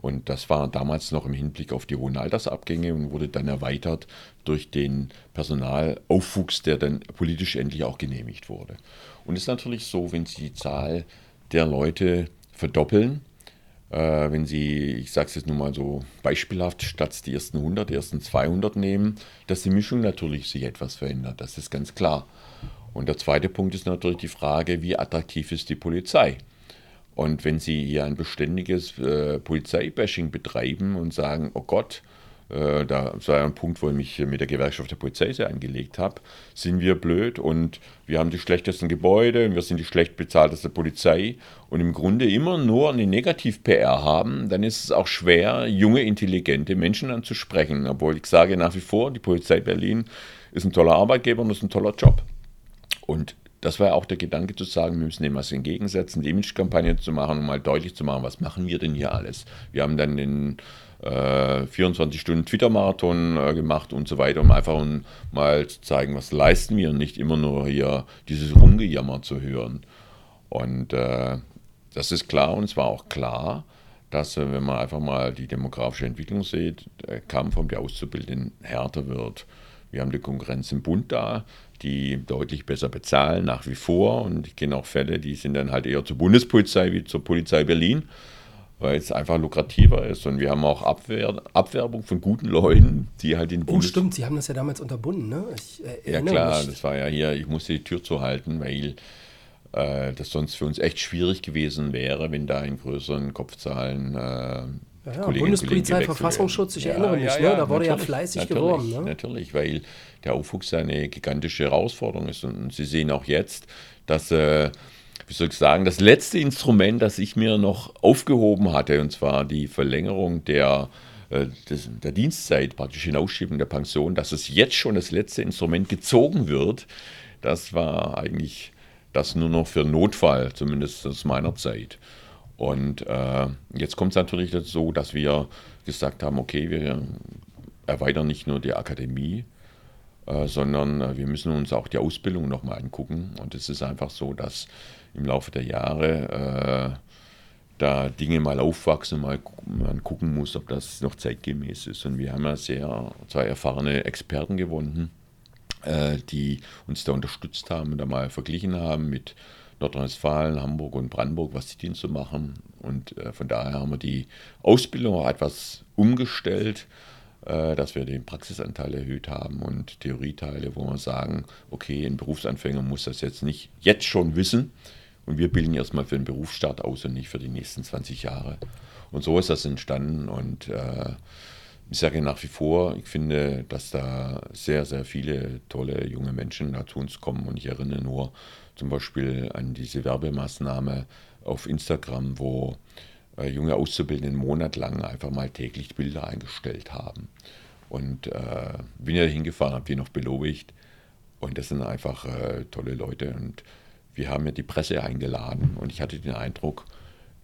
Und das war damals noch im Hinblick auf die hohen Altersabgänge und wurde dann erweitert durch den Personalaufwuchs, der dann politisch endlich auch genehmigt wurde. Und es ist natürlich so, wenn Sie die Zahl der Leute verdoppeln, äh, wenn Sie, ich sage es jetzt nur mal so beispielhaft, statt die ersten 100, die ersten 200 nehmen, dass die Mischung natürlich sich etwas verändert. Das ist ganz klar. Und der zweite Punkt ist natürlich die Frage, wie attraktiv ist die Polizei? Und wenn Sie hier ein beständiges äh, Polizeibashing betreiben und sagen, oh Gott, äh, da war ein Punkt, wo ich mich mit der Gewerkschaft der Polizei sehr angelegt habe, sind wir blöd und wir haben die schlechtesten Gebäude und wir sind die schlecht bezahlteste Polizei und im Grunde immer nur eine Negativ-PR haben, dann ist es auch schwer, junge, intelligente Menschen anzusprechen. Obwohl ich sage nach wie vor, die Polizei Berlin ist ein toller Arbeitgeber und ist ein toller Job. Und das war auch der Gedanke zu sagen, wir müssen dem was entgegensetzen, die Image-Kampagne zu machen, um mal deutlich zu machen, was machen wir denn hier alles. Wir haben dann den 24 Stunden Twitter-Marathon äh, gemacht und so weiter, um einfach mal zu zeigen, was leisten wir und nicht immer nur hier dieses Rumgejammer zu hören. Und äh, das ist klar und es war auch klar, dass, äh, wenn man einfach mal die demografische Entwicklung sieht, der Kampf um die Auszubildenden härter wird. Wir haben die Konkurrenz im Bund da, die deutlich besser bezahlen, nach wie vor. Und ich kenne auch Fälle, die sind dann halt eher zur Bundespolizei wie zur Polizei Berlin, weil es einfach lukrativer ist. Und wir haben auch Abwehr, Abwerbung von guten Leuten, die halt in Oh, Bundes stimmt, Sie haben das ja damals unterbunden, ne? Ich, äh, ja, klar, mich. das war ja hier, ich musste die Tür zuhalten, weil äh, das sonst für uns echt schwierig gewesen wäre, wenn da in größeren Kopfzahlen äh, ja, ja, Bundespolizei, Verfassungsschutz, ich ja, erinnere mich, ja, ne? da wurde ja fleißig geworben. Ne? Natürlich, weil der Aufwuchs eine gigantische Herausforderung ist. Und Sie sehen auch jetzt, dass, äh, wie soll ich sagen, das letzte Instrument, das ich mir noch aufgehoben hatte, und zwar die Verlängerung der, äh, der Dienstzeit, praktisch Hinausschiebung der Pension, dass es jetzt schon das letzte Instrument gezogen wird, das war eigentlich das nur noch für Notfall, zumindest aus meiner Zeit. Und äh, jetzt kommt es natürlich dazu, dass wir gesagt haben, okay, wir erweitern nicht nur die Akademie äh, sondern äh, wir müssen uns auch die Ausbildung nochmal angucken. Und es ist einfach so, dass im Laufe der Jahre äh, da Dinge mal aufwachsen, mal man gucken muss, ob das noch zeitgemäß ist. Und wir haben ja sehr zwei erfahrene Experten gewonnen, äh, die uns da unterstützt haben und da mal verglichen haben mit Nordrhein-Westfalen, Hamburg und Brandenburg, was die Dienste machen. Und äh, von daher haben wir die Ausbildung auch etwas umgestellt, äh, dass wir den Praxisanteil erhöht haben und Theorieteile, wo wir sagen, okay, ein Berufsanfänger muss das jetzt nicht jetzt schon wissen, und wir bilden erstmal für den Berufsstart aus und nicht für die nächsten 20 Jahre. Und so ist das entstanden. Und äh, ich sage nach wie vor, ich finde, dass da sehr, sehr viele tolle junge Menschen da zu uns kommen. Und ich erinnere nur zum Beispiel an diese Werbemaßnahme auf Instagram, wo äh, junge Auszubildende einen Monat lang einfach mal täglich Bilder eingestellt haben. Und äh, bin ja hingefahren, habe die noch belobigt. Und das sind einfach äh, tolle Leute. Und wir haben ja die Presse eingeladen und ich hatte den Eindruck,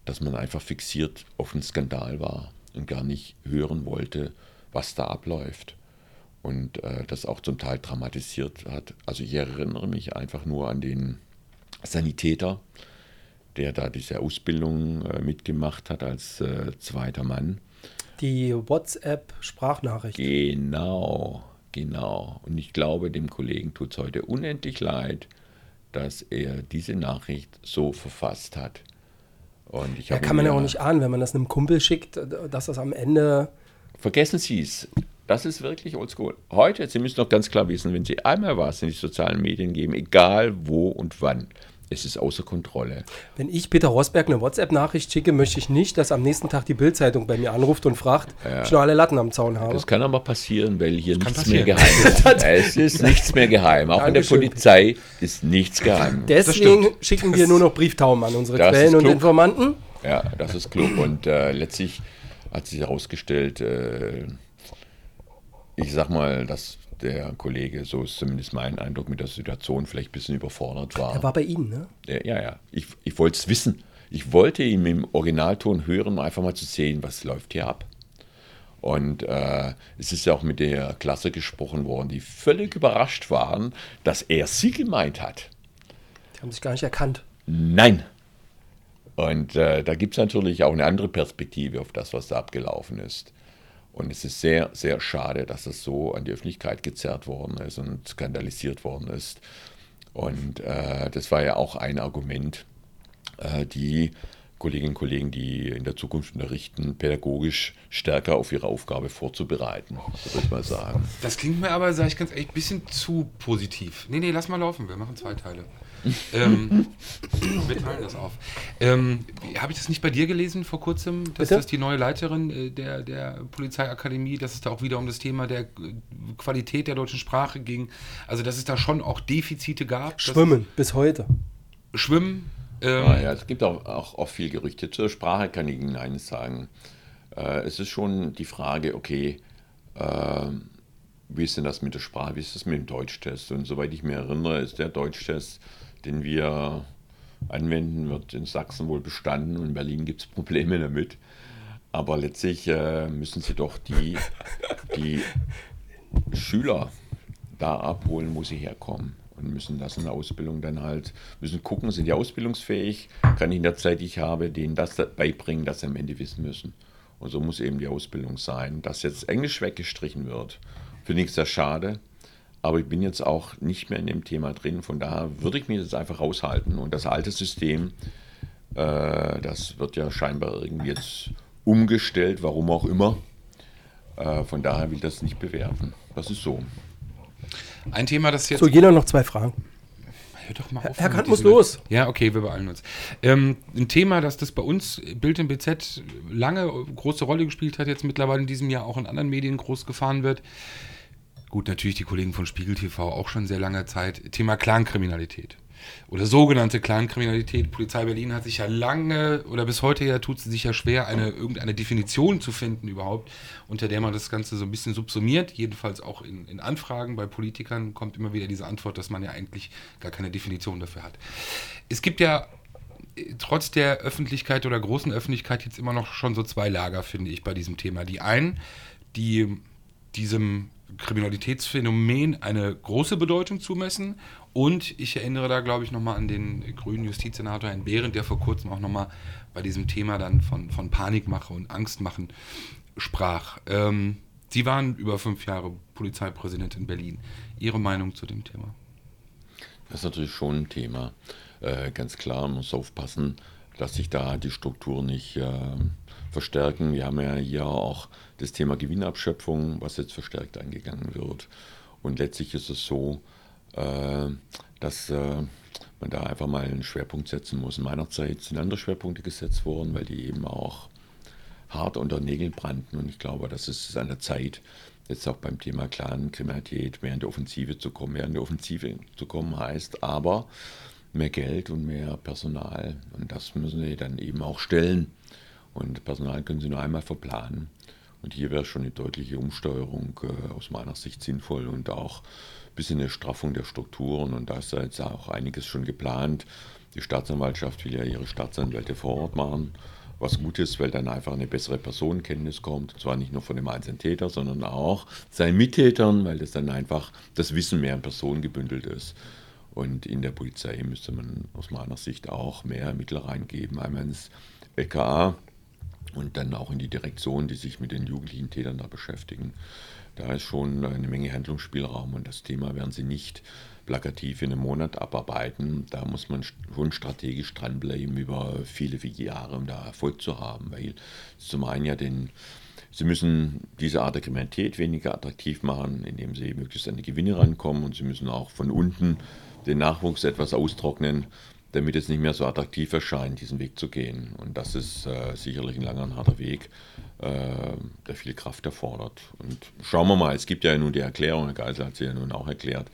dass man einfach fixiert auf einen Skandal war und gar nicht hören wollte, was da abläuft. Und äh, das auch zum Teil dramatisiert hat. Also ich erinnere mich einfach nur an den Sanitäter, der da diese Ausbildung äh, mitgemacht hat als äh, zweiter Mann. Die WhatsApp-Sprachnachricht. Genau, genau. Und ich glaube, dem Kollegen tut es heute unendlich leid, dass er diese Nachricht so verfasst hat. Und ich ja, kann man ja auch nicht ahnen, wenn man das einem Kumpel schickt, dass das am Ende. Vergessen Sie es. Das ist wirklich oldschool. Heute, Sie müssen doch ganz klar wissen, wenn Sie einmal was in die sozialen Medien geben, egal wo und wann, es ist außer Kontrolle. Wenn ich Peter Rosberg eine WhatsApp-Nachricht schicke, möchte ich nicht, dass am nächsten Tag die Bildzeitung bei mir anruft und fragt, ja. ob ich noch alle Latten am Zaun habe. Das kann aber passieren, weil hier das nichts mehr geheim *laughs* ist. es ist *laughs* nichts mehr geheim. Auch in der Polizei ist nichts geheim. Deswegen schicken wir nur noch Brieftauben an unsere das Quellen und Informanten. Ja, das ist klug. Und äh, letztlich hat sich herausgestellt, äh, ich sag mal, dass der Kollege, so ist zumindest mein Eindruck, mit der Situation vielleicht ein bisschen überfordert war. Er war bei Ihnen, ne? Ja, ja. Ich, ich wollte es wissen. Ich wollte ihn im Originalton hören, um einfach mal zu sehen, was läuft hier ab. Und äh, es ist ja auch mit der Klasse gesprochen worden, die völlig überrascht waren, dass er sie gemeint hat. Die haben sich gar nicht erkannt. Nein. Und äh, da gibt es natürlich auch eine andere Perspektive auf das, was da abgelaufen ist. Und es ist sehr, sehr schade, dass das so an die Öffentlichkeit gezerrt worden ist und skandalisiert worden ist. Und äh, das war ja auch ein Argument, äh, die Kolleginnen und Kollegen, die in der Zukunft unterrichten, pädagogisch stärker auf ihre Aufgabe vorzubereiten, würde ich mal sagen. Das klingt mir aber, sage ich ganz ehrlich, ein bisschen zu positiv. Nee, nee, lass mal laufen, wir machen zwei Teile ähm, *laughs* wir teilen das auf. Ähm, Habe ich das nicht bei dir gelesen vor kurzem, dass Bitte? das die neue Leiterin äh, der, der Polizeiakademie, dass es da auch wieder um das Thema der äh, Qualität der deutschen Sprache ging? Also, dass es da schon auch Defizite gab? Schwimmen, bis heute. Schwimmen? Ähm, ah, ja, es gibt auch, auch, auch viel Gerüchte. Zur Sprache kann ich Ihnen eines sagen. Äh, es ist schon die Frage, okay, äh, wie ist denn das mit der Sprache, wie ist das mit dem Deutschtest? Und soweit ich mich erinnere, ist der Deutschtest den wir anwenden, wird in Sachsen wohl bestanden und in Berlin gibt es Probleme damit. Aber letztlich äh, müssen sie doch die, die Schüler da abholen, wo sie herkommen. Und müssen das in der Ausbildung dann halt, müssen gucken, sind die ausbildungsfähig, kann ich in der Zeit, die ich habe, denen das beibringen, dass sie am Ende wissen müssen. Und so muss eben die Ausbildung sein. Dass jetzt Englisch weggestrichen wird, finde ich sehr schade. Aber ich bin jetzt auch nicht mehr in dem Thema drin. Von daher würde ich mich jetzt einfach raushalten. Und das alte System, äh, das wird ja scheinbar irgendwie jetzt umgestellt, warum auch immer. Äh, von daher will ich das nicht bewerten. Das ist so. Ein Thema, das jetzt. So, jeder noch zwei Fragen. Hör doch mal auf. Herr Kant muss los. Ja, okay, wir beeilen uns. Ähm, ein Thema, das das bei uns Bild im BZ lange große Rolle gespielt hat, jetzt mittlerweile in diesem Jahr auch in anderen Medien groß gefahren wird, Gut, natürlich die Kollegen von Spiegel TV auch schon sehr lange Zeit. Thema Clankriminalität oder sogenannte Clankriminalität. Polizei Berlin hat sich ja lange oder bis heute ja tut sie sich ja schwer, eine irgendeine Definition zu finden überhaupt, unter der man das Ganze so ein bisschen subsumiert. Jedenfalls auch in, in Anfragen bei Politikern kommt immer wieder diese Antwort, dass man ja eigentlich gar keine Definition dafür hat. Es gibt ja äh, trotz der Öffentlichkeit oder großen Öffentlichkeit jetzt immer noch schon so zwei Lager, finde ich, bei diesem Thema. Die einen, die diesem Kriminalitätsphänomen eine große Bedeutung zumessen. Und ich erinnere da, glaube ich, nochmal an den grünen Justizsenator Herrn Behrendt, der vor kurzem auch nochmal bei diesem Thema dann von, von Panikmache und Angstmachen sprach. Ähm, Sie waren über fünf Jahre Polizeipräsident in Berlin. Ihre Meinung zu dem Thema? Das ist natürlich schon ein Thema. Äh, ganz klar, man muss aufpassen, dass sich da die Strukturen nicht äh, verstärken. Wir haben ja hier auch das Thema Gewinnabschöpfung, was jetzt verstärkt angegangen wird. Und letztlich ist es so, äh, dass äh, man da einfach mal einen Schwerpunkt setzen muss. In meiner Zeit sind andere Schwerpunkte gesetzt worden, weil die eben auch hart unter Nägeln brannten. Und ich glaube, das ist an der Zeit, jetzt auch beim Thema Clan-Kriminalität mehr in die Offensive zu kommen. Mehr in die Offensive zu kommen heißt aber mehr Geld und mehr Personal. Und das müssen sie dann eben auch stellen. Und Personal können sie nur einmal verplanen. Und hier wäre schon eine deutliche Umsteuerung äh, aus meiner Sicht sinnvoll und auch ein bisschen eine Straffung der Strukturen. Und da ist jetzt auch einiges schon geplant. Die Staatsanwaltschaft will ja ihre Staatsanwälte vor Ort machen was gut ist, weil dann einfach eine bessere Personenkenntnis kommt. Und zwar nicht nur von dem einzelnen Täter, sondern auch seinen Mittätern, weil das dann einfach das Wissen mehr in Personen gebündelt ist. Und in der Polizei müsste man aus meiner Sicht auch mehr Mittel reingeben. Einmal ins LKA und dann auch in die Direktion, die sich mit den jugendlichen Tätern da beschäftigen. Da ist schon eine Menge Handlungsspielraum und das Thema werden sie nicht plakativ in einem Monat abarbeiten. Da muss man schon strategisch dranbleiben über viele, viele Jahre, um da Erfolg zu haben, weil zum einen ja den, sie müssen diese Art der Kriminalität weniger attraktiv machen, indem sie möglichst an die Gewinne rankommen und sie müssen auch von unten den Nachwuchs etwas austrocknen, damit es nicht mehr so attraktiv erscheint, diesen Weg zu gehen. Und das ist äh, sicherlich ein langer und harter Weg, äh, der viel Kraft erfordert. Und schauen wir mal, es gibt ja nun die Erklärung, Herr Geisel hat sie ja nun auch erklärt,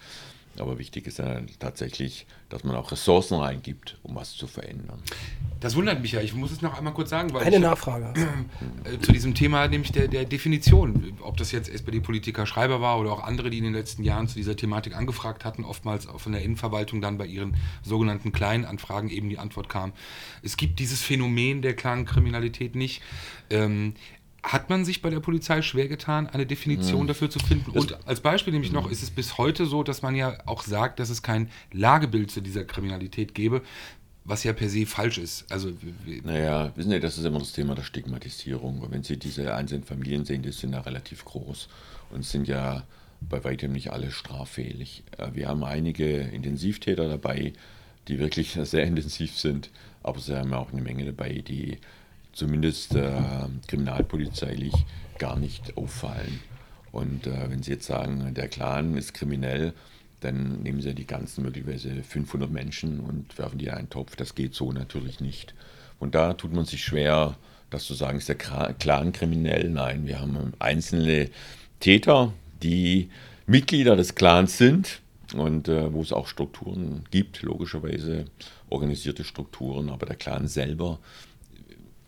aber wichtig ist ja tatsächlich, dass man auch Ressourcen reingibt, um was zu verändern. Das wundert mich ja. Ich muss es noch einmal kurz sagen. Weil Eine ich, Nachfrage. Äh, zu diesem Thema, nämlich der, der Definition. Ob das jetzt SPD-Politiker Schreiber war oder auch andere, die in den letzten Jahren zu dieser Thematik angefragt hatten, oftmals auch von der Innenverwaltung dann bei ihren sogenannten kleinen Anfragen eben die Antwort kam. Es gibt dieses Phänomen der Clankriminalität nicht. Ähm, hat man sich bei der Polizei schwer getan, eine Definition mhm. dafür zu finden. Und als Beispiel nämlich noch ist es bis heute so, dass man ja auch sagt, dass es kein Lagebild zu dieser Kriminalität gäbe, was ja per se falsch ist. Also, naja, wissen Sie, das ist immer das Thema der Stigmatisierung. Und wenn Sie diese einzelnen Familien sehen, die sind ja relativ groß und sind ja bei weitem nicht alle straffähig. Äh, wir haben einige Intensivtäter dabei, die wirklich *laughs* sehr intensiv sind, aber sie haben auch eine Menge dabei, die zumindest äh, kriminalpolizeilich gar nicht auffallen. Und äh, wenn Sie jetzt sagen, der Clan ist kriminell, dann nehmen Sie die ganzen möglicherweise 500 Menschen und werfen die in einen Topf. Das geht so natürlich nicht. Und da tut man sich schwer, das zu sagen, ist der Clan kriminell? Nein, wir haben einzelne Täter, die Mitglieder des Clans sind und äh, wo es auch Strukturen gibt, logischerweise organisierte Strukturen, aber der Clan selber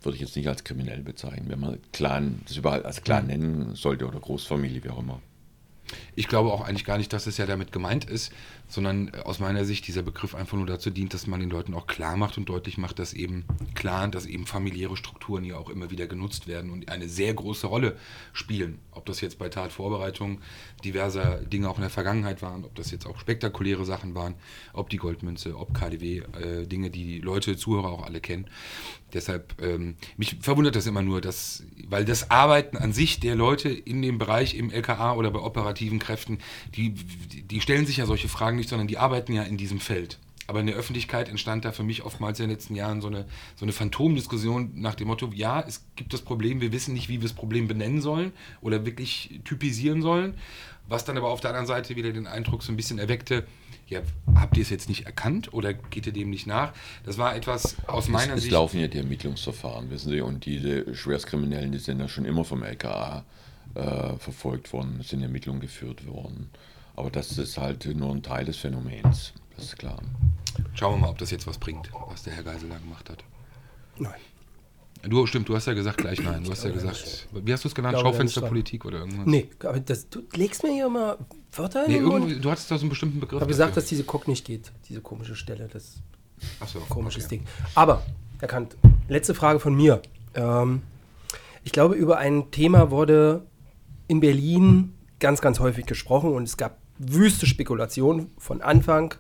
würde ich jetzt nicht als kriminell bezeichnen, wenn man Clan, das überall als Clan nennen sollte oder Großfamilie, wie auch immer. Ich glaube auch eigentlich gar nicht, dass es ja damit gemeint ist, sondern aus meiner Sicht dieser Begriff einfach nur dazu dient, dass man den Leuten auch klar macht und deutlich macht, dass eben Clan, dass eben familiäre Strukturen ja auch immer wieder genutzt werden und eine sehr große Rolle spielen. Ob das jetzt bei Tatvorbereitung diverser Dinge auch in der Vergangenheit waren, ob das jetzt auch spektakuläre Sachen waren, ob die Goldmünze, ob KDW, äh, Dinge, die die Leute, Zuhörer auch alle kennen. Deshalb, ähm, mich verwundert das immer nur, dass, weil das Arbeiten an sich der Leute in dem Bereich im LKA oder bei operativen Kräften, die, die stellen sich ja solche Fragen nicht, sondern die arbeiten ja in diesem Feld. Aber in der Öffentlichkeit entstand da für mich oftmals in den letzten Jahren so eine, so eine Phantomdiskussion nach dem Motto, ja, es gibt das Problem, wir wissen nicht, wie wir das Problem benennen sollen oder wirklich typisieren sollen, was dann aber auf der anderen Seite wieder den Eindruck so ein bisschen erweckte, ja, habt ihr es jetzt nicht erkannt oder geht ihr dem nicht nach? Das war etwas aus meiner es, Sicht. Es laufen ja die Ermittlungsverfahren, wissen Sie, und diese Schwerstkriminellen, die sind ja schon immer vom LKA äh, verfolgt worden, sind Ermittlungen geführt worden. Aber das ist halt nur ein Teil des Phänomens, das ist klar. Schauen wir mal, ob das jetzt was bringt, was der Herr Geisel da gemacht hat. Nein. Du, stimmt, du hast ja gesagt gleich nein. Du hast ja gesagt, wie hast du es genannt? Schaufensterpolitik oder irgendwas? Nee, aber das, du legst mir hier immer Wörter in nee, den Mund. Du hattest da so einen bestimmten Begriff. Ich habe gesagt, dass diese Cock nicht geht, diese komische Stelle, das Ach so, komisches okay. Ding. Aber, Herr Kant, letzte Frage von mir. Ähm, ich glaube, über ein Thema wurde in Berlin ganz, ganz häufig gesprochen und es gab wüste Spekulationen von Anfang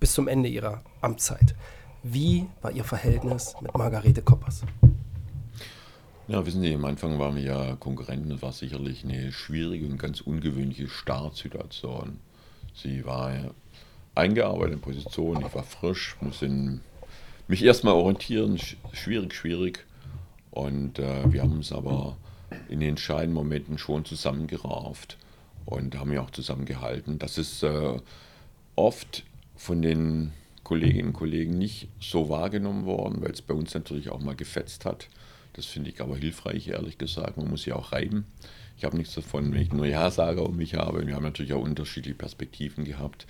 bis zum Ende ihrer Amtszeit. Wie war Ihr Verhältnis mit Margarete Koppers? Ja, wissen Sie, am Anfang waren wir ja Konkurrenten. Das war sicherlich eine schwierige und ganz ungewöhnliche Startsituation. Sie war eingearbeitet in Position, ich war frisch, musste mich erstmal orientieren, schwierig, schwierig. Und äh, wir haben uns aber in den entscheidenden Momenten schon zusammengerauft und haben ja auch zusammengehalten. Das ist äh, oft von den Kolleginnen und Kollegen nicht so wahrgenommen worden, weil es bei uns natürlich auch mal gefetzt hat. Das finde ich aber hilfreich, ehrlich gesagt. Man muss ja auch reiben. Ich habe nichts davon, wenn ich nur Ja-Sager um mich habe. Wir haben natürlich auch unterschiedliche Perspektiven gehabt.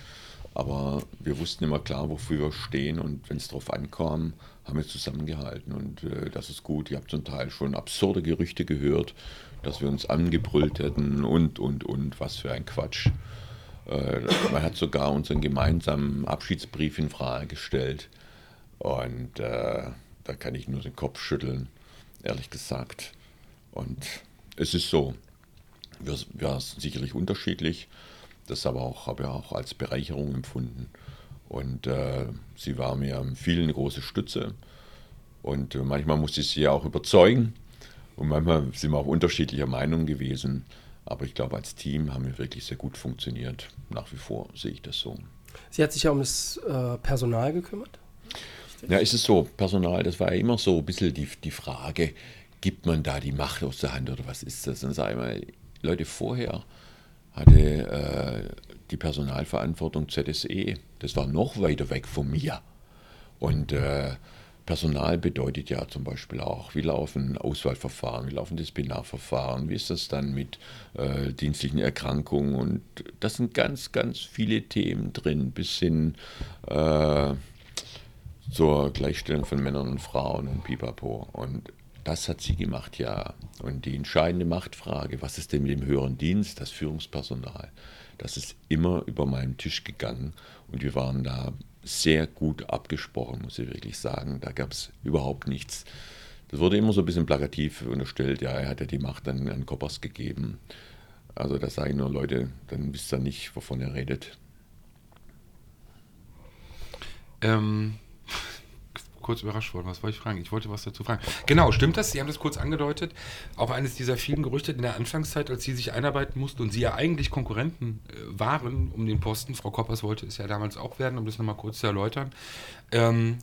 Aber wir wussten immer klar, wofür wir stehen. Und wenn es darauf ankam, haben wir zusammengehalten. Und äh, das ist gut. Ich habe zum Teil schon absurde Gerüchte gehört, dass wir uns angebrüllt hätten und, und, und. Was für ein Quatsch. Äh, man hat sogar unseren gemeinsamen Abschiedsbrief in Frage gestellt. Und äh, da kann ich nur den Kopf schütteln ehrlich gesagt. Und es ist so, wir, wir sind sicherlich unterschiedlich, das aber auch, habe ich auch als Bereicherung empfunden. Und äh, sie war mir viel eine große Stütze. Und äh, manchmal musste ich sie auch überzeugen. Und manchmal sind wir auch unterschiedlicher Meinung gewesen. Aber ich glaube, als Team haben wir wirklich sehr gut funktioniert. Nach wie vor sehe ich das so. Sie hat sich ja um das äh, Personal gekümmert? Ja, ist es so, Personal, das war ja immer so ein bisschen die, die Frage, gibt man da die Macht aus der Hand oder was ist das? Und sage ich mal, Leute, vorher hatte äh, die Personalverantwortung ZSE, das war noch weiter weg von mir. Und äh, Personal bedeutet ja zum Beispiel auch, wie laufen Auswahlverfahren, wie laufen Disziplinarverfahren, wie ist das dann mit äh, dienstlichen Erkrankungen und das sind ganz, ganz viele Themen drin, bis hin äh, zur Gleichstellung von Männern und Frauen und pipapo. Und das hat sie gemacht, ja. Und die entscheidende Machtfrage, was ist denn mit dem höheren Dienst, das Führungspersonal, das ist immer über meinen Tisch gegangen und wir waren da sehr gut abgesprochen, muss ich wirklich sagen. Da gab es überhaupt nichts. Das wurde immer so ein bisschen plakativ unterstellt, ja, er hat ja die Macht dann an Koppers gegeben. Also da sage ich nur, Leute, dann wisst ihr nicht, wovon er redet. Ähm, kurz überrascht worden. Was wollte ich fragen? Ich wollte was dazu fragen. Genau, stimmt das? Sie haben das kurz angedeutet. Auch eines dieser vielen Gerüchte in der Anfangszeit, als Sie sich einarbeiten mussten und Sie ja eigentlich Konkurrenten äh, waren um den Posten. Frau Koppers wollte es ja damals auch werden, um das nochmal kurz zu erläutern. Ähm,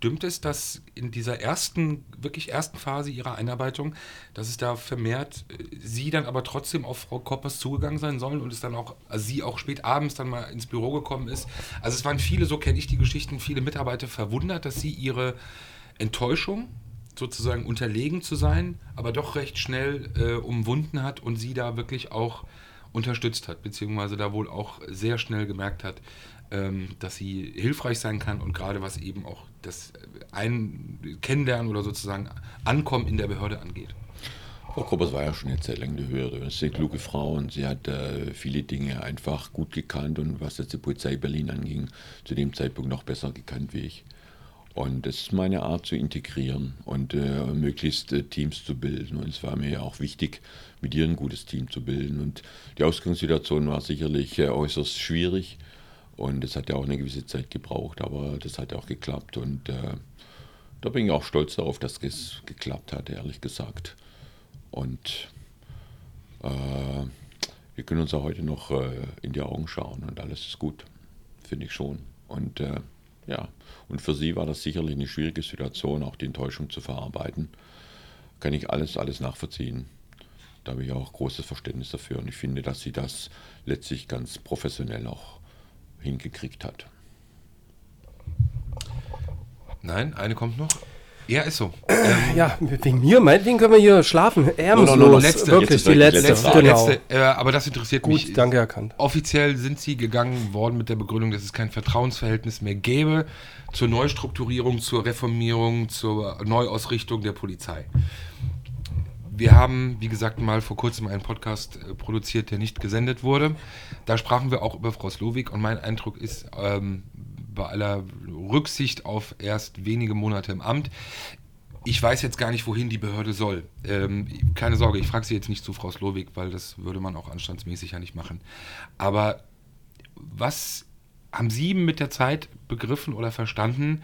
Stimmt es, dass in dieser ersten, wirklich ersten Phase ihrer Einarbeitung, dass es da vermehrt äh, sie dann aber trotzdem auf Frau Koppers zugegangen sein sollen und es dann auch, also sie auch spät abends dann mal ins Büro gekommen ist? Also es waren viele, so kenne ich die Geschichten, viele Mitarbeiter verwundert, dass sie ihre Enttäuschung sozusagen unterlegen zu sein, aber doch recht schnell äh, umwunden hat und sie da wirklich auch unterstützt hat, beziehungsweise da wohl auch sehr schnell gemerkt hat, dass sie hilfreich sein kann und gerade was eben auch das ein Kennenlernen oder sozusagen Ankommen in der Behörde angeht. Frau Koppers war ja schon eine Zeit lang die Höhere. Das ist eine kluge Frau und sie hat äh, viele Dinge einfach gut gekannt und was jetzt die Polizei Berlin anging, zu dem Zeitpunkt noch besser gekannt wie ich. Und das ist meine Art zu integrieren und äh, möglichst äh, Teams zu bilden. Und es war mir ja auch wichtig, mit ihr ein gutes Team zu bilden. Und die Ausgangssituation war sicherlich äh, äußerst schwierig. Und es hat ja auch eine gewisse Zeit gebraucht, aber das hat ja auch geklappt. Und äh, da bin ich auch stolz darauf, dass es geklappt hat, ehrlich gesagt. Und äh, wir können uns auch heute noch äh, in die Augen schauen und alles ist gut, finde ich schon. Und äh, ja, und für sie war das sicherlich eine schwierige Situation, auch die Enttäuschung zu verarbeiten. Kann ich alles, alles nachvollziehen. Da habe ich auch großes Verständnis dafür und ich finde, dass sie das letztlich ganz professionell auch hingekriegt hat. Nein, eine kommt noch. Ja, ist so. Ähm, ja, wegen mir, meinetwegen können wir hier schlafen. Ärmslos. No, no, no, letzte. Wirklich, die letzte. letzte. Genau. letzte. Äh, aber das interessiert Gut, mich. Gut, danke erkannt. Offiziell sind sie gegangen worden mit der Begründung, dass es kein Vertrauensverhältnis mehr gäbe zur Neustrukturierung, zur Reformierung, zur Neuausrichtung der Polizei. Wir haben, wie gesagt, mal vor kurzem einen Podcast äh, produziert, der nicht gesendet wurde. Da sprachen wir auch über Frau Slowik und mein Eindruck ist, ähm, bei aller Rücksicht auf erst wenige Monate im Amt, ich weiß jetzt gar nicht, wohin die Behörde soll. Ähm, keine Sorge, ich frage Sie jetzt nicht zu Frau Slowik, weil das würde man auch anstandsmäßig ja nicht machen. Aber was haben Sie mit der Zeit begriffen oder verstanden?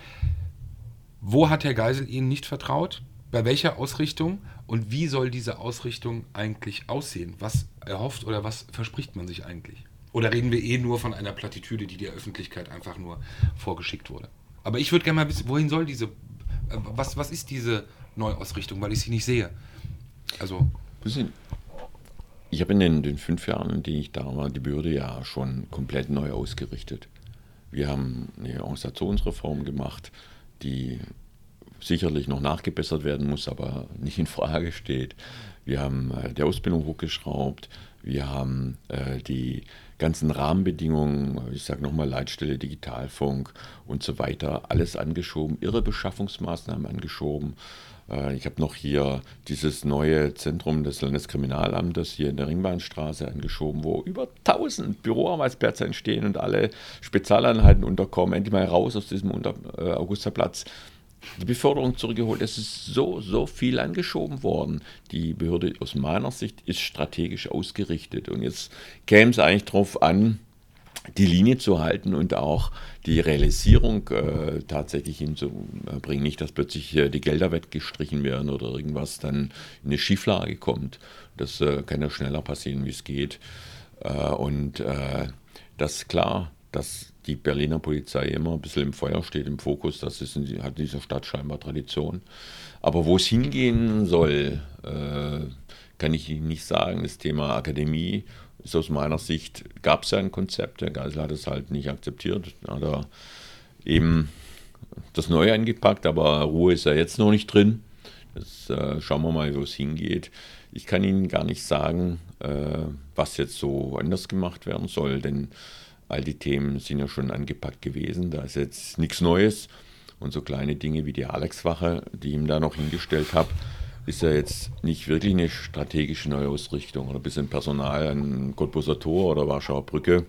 Wo hat Herr Geisel Ihnen nicht vertraut? Bei welcher Ausrichtung? Und wie soll diese Ausrichtung eigentlich aussehen? Was erhofft oder was verspricht man sich eigentlich? Oder reden wir eh nur von einer Plattitüde, die der Öffentlichkeit einfach nur vorgeschickt wurde? Aber ich würde gerne mal wissen, wohin soll diese, äh, was, was ist diese Neuausrichtung, weil ich sie nicht sehe? Also. Ich habe in den, den, fünf Jahren, in denen ich da war, die Behörde ja schon komplett neu ausgerichtet. Wir haben eine Organisationsreform gemacht, die sicherlich noch nachgebessert werden muss, aber nicht in Frage steht. Wir haben äh, die Ausbildung hochgeschraubt. Wir haben äh, die ganzen Rahmenbedingungen, ich sage nochmal Leitstelle Digitalfunk und so weiter, alles angeschoben, irre Beschaffungsmaßnahmen angeschoben. Äh, ich habe noch hier dieses neue Zentrum des Landeskriminalamtes hier in der Ringbahnstraße angeschoben, wo über 1000 Büroarbeitsplätze entstehen und alle Spezialeinheiten unterkommen. Endlich mal raus aus diesem Unter Augusterplatz die Beförderung zurückgeholt. Es ist so, so viel angeschoben worden. Die Behörde aus meiner Sicht ist strategisch ausgerichtet. Und jetzt käme es eigentlich darauf an, die Linie zu halten und auch die Realisierung äh, tatsächlich hinzubringen. Nicht, dass plötzlich äh, die Gelder weggestrichen werden oder irgendwas dann in eine Schieflage kommt. Das äh, kann ja schneller passieren, wie es geht. Äh, und äh, das ist klar, dass die Berliner Polizei immer ein bisschen im Feuer steht, im Fokus. Das ist in, hat dieser Stadt scheinbar Tradition. Aber wo es hingehen soll, äh, kann ich Ihnen nicht sagen. Das Thema Akademie ist aus meiner Sicht, gab es ja ein Konzept. Der Geisel hat es halt nicht akzeptiert. Hat er eben das Neue angepackt, aber Ruhe ist ja jetzt noch nicht drin. Das, äh, schauen wir mal, wo es hingeht. Ich kann Ihnen gar nicht sagen, äh, was jetzt so anders gemacht werden soll, denn all die Themen sind ja schon angepackt gewesen. Da ist jetzt nichts Neues. Und so kleine Dinge wie die Alex-Wache, die ich ihm da noch hingestellt habe, ist ja jetzt nicht wirklich eine strategische Neuausrichtung oder ein bisschen Personal an Cottbuser Tor oder Warschauer Brücke.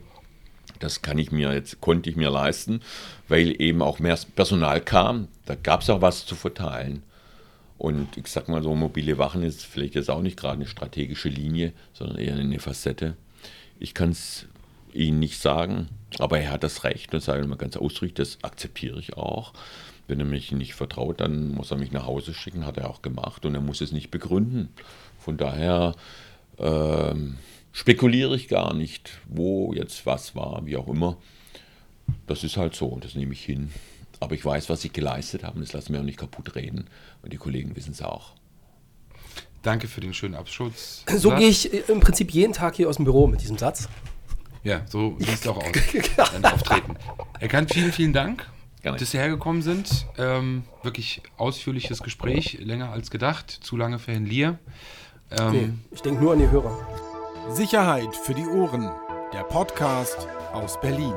Das kann ich mir jetzt, konnte ich mir leisten, weil eben auch mehr Personal kam. Da gab es auch was zu verteilen. Und ich sag mal so, mobile Wachen ist vielleicht jetzt auch nicht gerade eine strategische Linie, sondern eher eine Facette. Ich kann es Ihnen nicht sagen, aber er hat das Recht, das sage ich mal ganz ausdrücklich, das akzeptiere ich auch. Wenn er mich nicht vertraut, dann muss er mich nach Hause schicken, hat er auch gemacht und er muss es nicht begründen. Von daher ähm, spekuliere ich gar nicht, wo jetzt was war, wie auch immer. Das ist halt so, das nehme ich hin. Aber ich weiß, was sie geleistet haben, das lassen wir auch nicht kaputt reden. Und die Kollegen wissen es auch. Danke für den schönen Abschutz. So gehe ich im Prinzip jeden Tag hier aus dem Büro mit diesem Satz. Ja, so sieht es auch aus. *laughs* Dein Auftreten. Herr Kant, vielen, vielen Dank, dass Sie hergekommen sind. Ähm, wirklich ausführliches Gespräch, länger als gedacht, zu lange für Herrn Lier. Ähm, nee, ich denke nur an die Hörer. Sicherheit für die Ohren. Der Podcast aus Berlin.